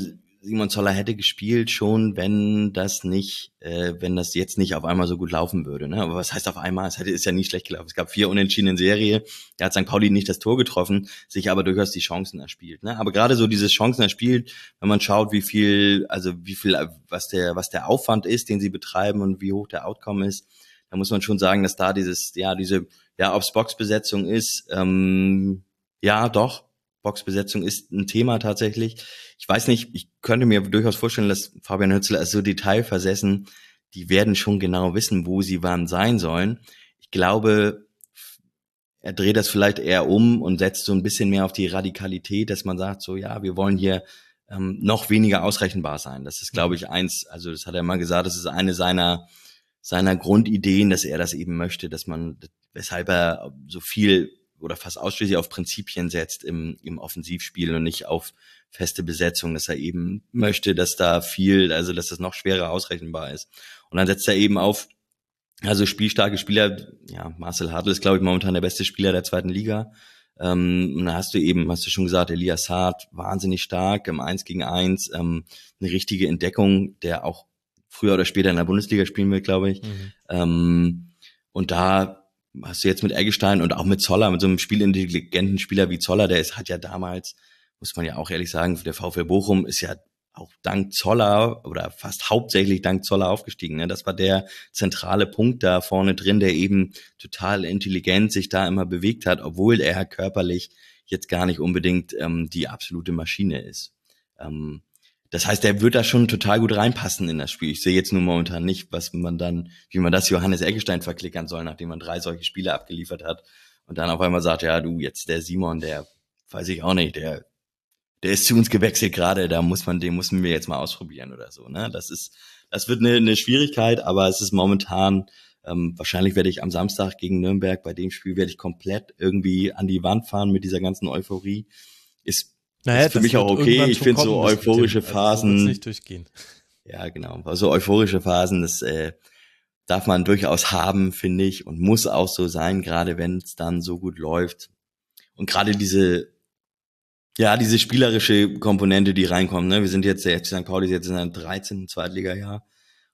Simon Zoller hätte gespielt schon, wenn das nicht, äh, wenn das jetzt nicht auf einmal so gut laufen würde. Ne? Aber was heißt auf einmal? Es hätte ist ja nie schlecht gelaufen. Es gab vier Unentschieden in Serie. Er hat St. Pauli nicht das Tor getroffen, sich aber durchaus die Chancen erspielt. Ne? Aber gerade so dieses Chancen erspielt, wenn man schaut, wie viel, also wie viel, was der, was der Aufwand ist, den sie betreiben und wie hoch der Outcome ist, da muss man schon sagen, dass da dieses, ja, diese, ja, ob's Boxbesetzung ist, ähm, ja, doch, Boxbesetzung ist ein Thema tatsächlich. Ich weiß nicht, ich könnte mir durchaus vorstellen, dass Fabian Hützler ist so detailversessen, die werden schon genau wissen, wo sie wann sein sollen. Ich glaube, er dreht das vielleicht eher um und setzt so ein bisschen mehr auf die Radikalität, dass man sagt, so ja, wir wollen hier ähm, noch weniger ausrechenbar sein. Das ist, glaube ich, eins, also das hat er mal gesagt, das ist eine seiner seiner Grundideen, dass er das eben möchte, dass man, weshalb er so viel oder fast ausschließlich auf Prinzipien setzt im, im Offensivspiel und nicht auf feste Besetzung, dass er eben möchte, dass da viel, also dass das noch schwerer ausrechenbar ist. Und dann setzt er eben auf, also spielstarke Spieler, ja, Marcel Hartl ist, glaube ich, momentan der beste Spieler der zweiten Liga. Ähm, und da hast du eben, hast du schon gesagt, Elias Hart, wahnsinnig stark im Eins gegen Eins, ähm, eine richtige Entdeckung, der auch früher oder später in der Bundesliga spielen wird, glaube ich. Mhm. Ähm, und da hast du jetzt mit Eggestein und auch mit Zoller, mit so einem spielintelligenten Spieler wie Zoller, der ist, hat ja damals, muss man ja auch ehrlich sagen, der VfL Bochum ist ja auch dank Zoller oder fast hauptsächlich dank Zoller aufgestiegen. Ne? Das war der zentrale Punkt da vorne drin, der eben total intelligent sich da immer bewegt hat, obwohl er körperlich jetzt gar nicht unbedingt ähm, die absolute Maschine ist. Ähm, das heißt, er wird da schon total gut reinpassen in das Spiel. Ich sehe jetzt nur momentan nicht, was man dann, wie man das Johannes Eggestein verklickern soll, nachdem man drei solche Spiele abgeliefert hat und dann auf einmal sagt, ja, du, jetzt der Simon, der, weiß ich auch nicht, der, der ist zu uns gewechselt gerade, da muss man, den müssen wir jetzt mal ausprobieren oder so, ne? Das ist, das wird eine, eine Schwierigkeit, aber es ist momentan, ähm, wahrscheinlich werde ich am Samstag gegen Nürnberg bei dem Spiel werde ich komplett irgendwie an die Wand fahren mit dieser ganzen Euphorie. Ist naja, ist für mich auch okay. Ich finde so euphorische Phasen. Also nicht durchgehen. Ja, genau. Also euphorische Phasen, das äh, darf man durchaus haben, finde ich, und muss auch so sein, gerade wenn es dann so gut läuft. Und gerade diese, ja, diese spielerische Komponente, die reinkommt. Ne? Wir sind jetzt, der FC St. Pauli ist jetzt in einem 13. Zweitliga-Jahr.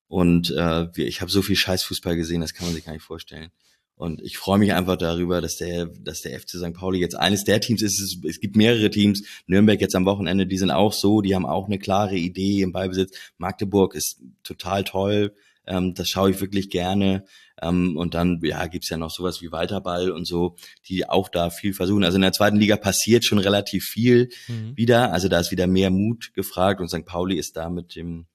Und äh, ich habe so viel Scheißfußball gesehen, das kann man sich gar nicht vorstellen. Und ich freue mich einfach darüber, dass der, dass der FC St. Pauli jetzt eines der Teams ist. Es, es gibt mehrere Teams. Nürnberg jetzt am Wochenende, die sind auch so, die haben auch eine klare Idee im Beibesitz. Magdeburg ist total toll. Ähm, das schaue ich wirklich gerne. Ähm, und dann, ja, gibt's ja noch sowas wie Walterball und so, die auch da viel versuchen. Also in der zweiten Liga passiert schon relativ viel mhm. wieder. Also da ist wieder mehr Mut gefragt und St. Pauli ist da mit dem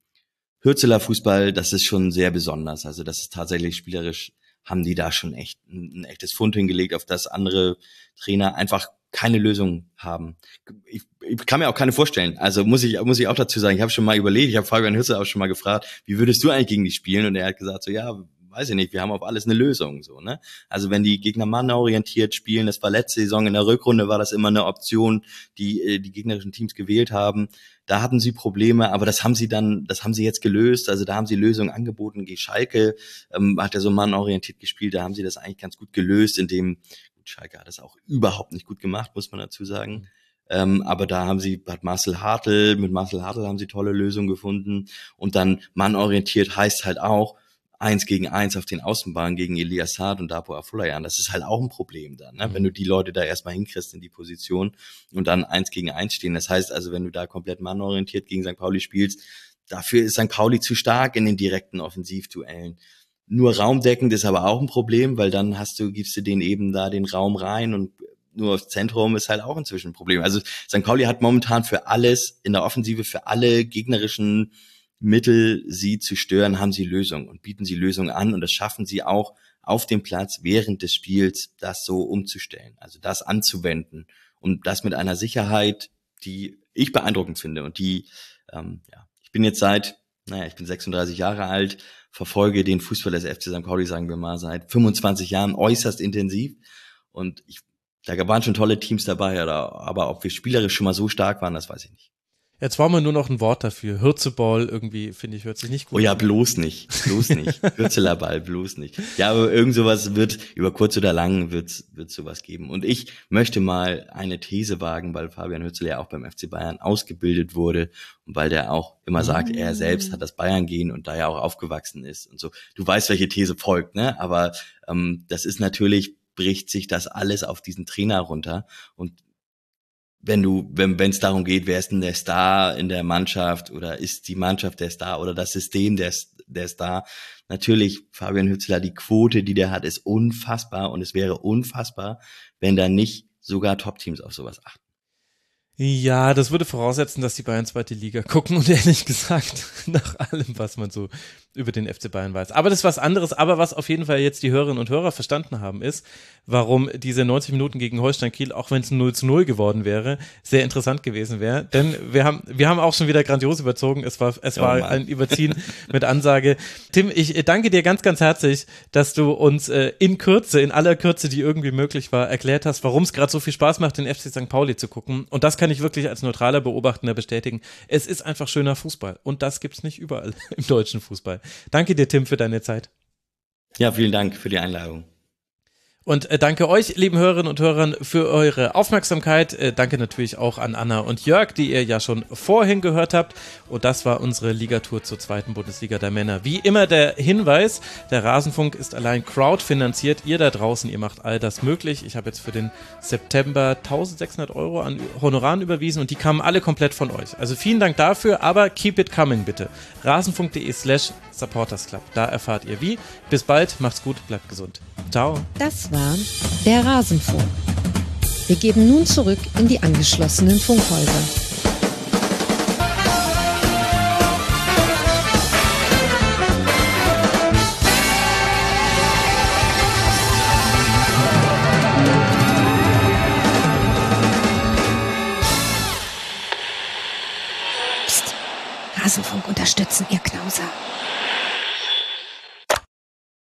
Hürzeler Fußball, das ist schon sehr besonders. Also das ist tatsächlich spielerisch haben die da schon echt ein, ein echtes Fund hingelegt, auf das andere Trainer einfach keine Lösung haben. Ich, ich kann mir auch keine vorstellen. Also muss ich muss ich auch dazu sagen, ich habe schon mal überlegt, ich habe Fabian Hüsse auch schon mal gefragt, wie würdest du eigentlich gegen die spielen? Und er hat gesagt so, ja, weiß ich nicht, wir haben auf alles eine Lösung so, ne? Also wenn die Gegner mannorientiert spielen, das war letzte Saison in der Rückrunde war das immer eine Option, die äh, die gegnerischen Teams gewählt haben. Da hatten sie Probleme, aber das haben sie dann, das haben sie jetzt gelöst. Also da haben sie Lösungen angeboten. Gegen Schalke ähm, hat er so mannorientiert gespielt, da haben sie das eigentlich ganz gut gelöst, indem gut, Schalke hat das auch überhaupt nicht gut gemacht, muss man dazu sagen. Ähm, aber da haben sie, hat Marcel Hartl, mit Marcel Hartl haben sie tolle Lösungen gefunden. Und dann mannorientiert heißt halt auch, eins gegen eins auf den Außenbahnen gegen Elias Saad und Dapo Afolayan. Das ist halt auch ein Problem dann, ne? Mhm. wenn du die Leute da erstmal hinkriegst in die Position und dann eins gegen eins stehen. Das heißt also, wenn du da komplett mannorientiert gegen St. Pauli spielst, dafür ist St. Pauli zu stark in den direkten Offensivduellen. Nur raumdeckend ist aber auch ein Problem, weil dann hast du, gibst du denen eben da den Raum rein und nur aufs Zentrum ist halt auch inzwischen ein Problem. Also St. Pauli hat momentan für alles in der Offensive, für alle gegnerischen Mittel, sie zu stören, haben sie Lösungen und bieten sie Lösungen an und das schaffen sie auch auf dem Platz während des Spiels, das so umzustellen, also das anzuwenden und das mit einer Sicherheit, die ich beeindruckend finde und die, ähm, ja, ich bin jetzt seit, naja, ich bin 36 Jahre alt, verfolge den Fußball des FC St. Pauli, sagen wir mal, seit 25 Jahren äußerst intensiv und ich, da waren schon tolle Teams dabei, aber ob wir spielerisch schon mal so stark waren, das weiß ich nicht. Jetzt war mir nur noch ein Wort dafür. Hirzeball irgendwie, finde ich, hört sich nicht gut Oh ja, bloß nicht. Bloß nicht. Hürzeler bloß nicht. Ja, aber irgend sowas wird, über kurz oder lang wird, wird sowas geben. Und ich möchte mal eine These wagen, weil Fabian Hürzel ja auch beim FC Bayern ausgebildet wurde und weil der auch immer sagt, er ah. selbst hat das Bayern gehen und da ja auch aufgewachsen ist und so. Du weißt, welche These folgt, ne? Aber ähm, das ist natürlich bricht sich das alles auf diesen Trainer runter und wenn du, wenn es darum geht, wer ist denn der Star in der Mannschaft oder ist die Mannschaft der Star oder das System der, der Star, natürlich Fabian Hützler, die Quote, die der hat, ist unfassbar und es wäre unfassbar, wenn da nicht sogar Top-Teams auf sowas achten. Ja, das würde voraussetzen, dass die Bayern zweite Liga gucken und ehrlich gesagt, nach allem, was man so über den FC Bayern weiß. Aber das ist was anderes. Aber was auf jeden Fall jetzt die Hörerinnen und Hörer verstanden haben, ist, warum diese 90 Minuten gegen Holstein Kiel, auch wenn es 0 zu 0 geworden wäre, sehr interessant gewesen wäre. Denn wir haben, wir haben auch schon wieder grandios überzogen. Es war, es oh war ein Überziehen mit Ansage. Tim, ich danke dir ganz, ganz herzlich, dass du uns äh, in Kürze, in aller Kürze, die irgendwie möglich war, erklärt hast, warum es gerade so viel Spaß macht, den FC St. Pauli zu gucken. Und das kann ich wirklich als neutraler Beobachtender bestätigen. Es ist einfach schöner Fußball. Und das gibt's nicht überall im deutschen Fußball. Danke dir, Tim, für deine Zeit. Ja, vielen Dank für die Einladung. Und äh, danke euch, lieben Hörerinnen und Hörern, für eure Aufmerksamkeit. Äh, danke natürlich auch an Anna und Jörg, die ihr ja schon vorhin gehört habt. Und das war unsere Ligatour zur zweiten Bundesliga der Männer. Wie immer der Hinweis, der Rasenfunk ist allein crowdfinanziert. Ihr da draußen, ihr macht all das möglich. Ich habe jetzt für den September 1600 Euro an Honoraren überwiesen und die kamen alle komplett von euch. Also vielen Dank dafür, aber keep it coming bitte. Rasenfunk.de slash supportersclub. Da erfahrt ihr wie. Bis bald, macht's gut, bleibt gesund. Ciao. Das war der Rasenfunk. Wir geben nun zurück in die angeschlossenen Funkhäuser. Psst. Rasenfunk unterstützen, ihr Knauser.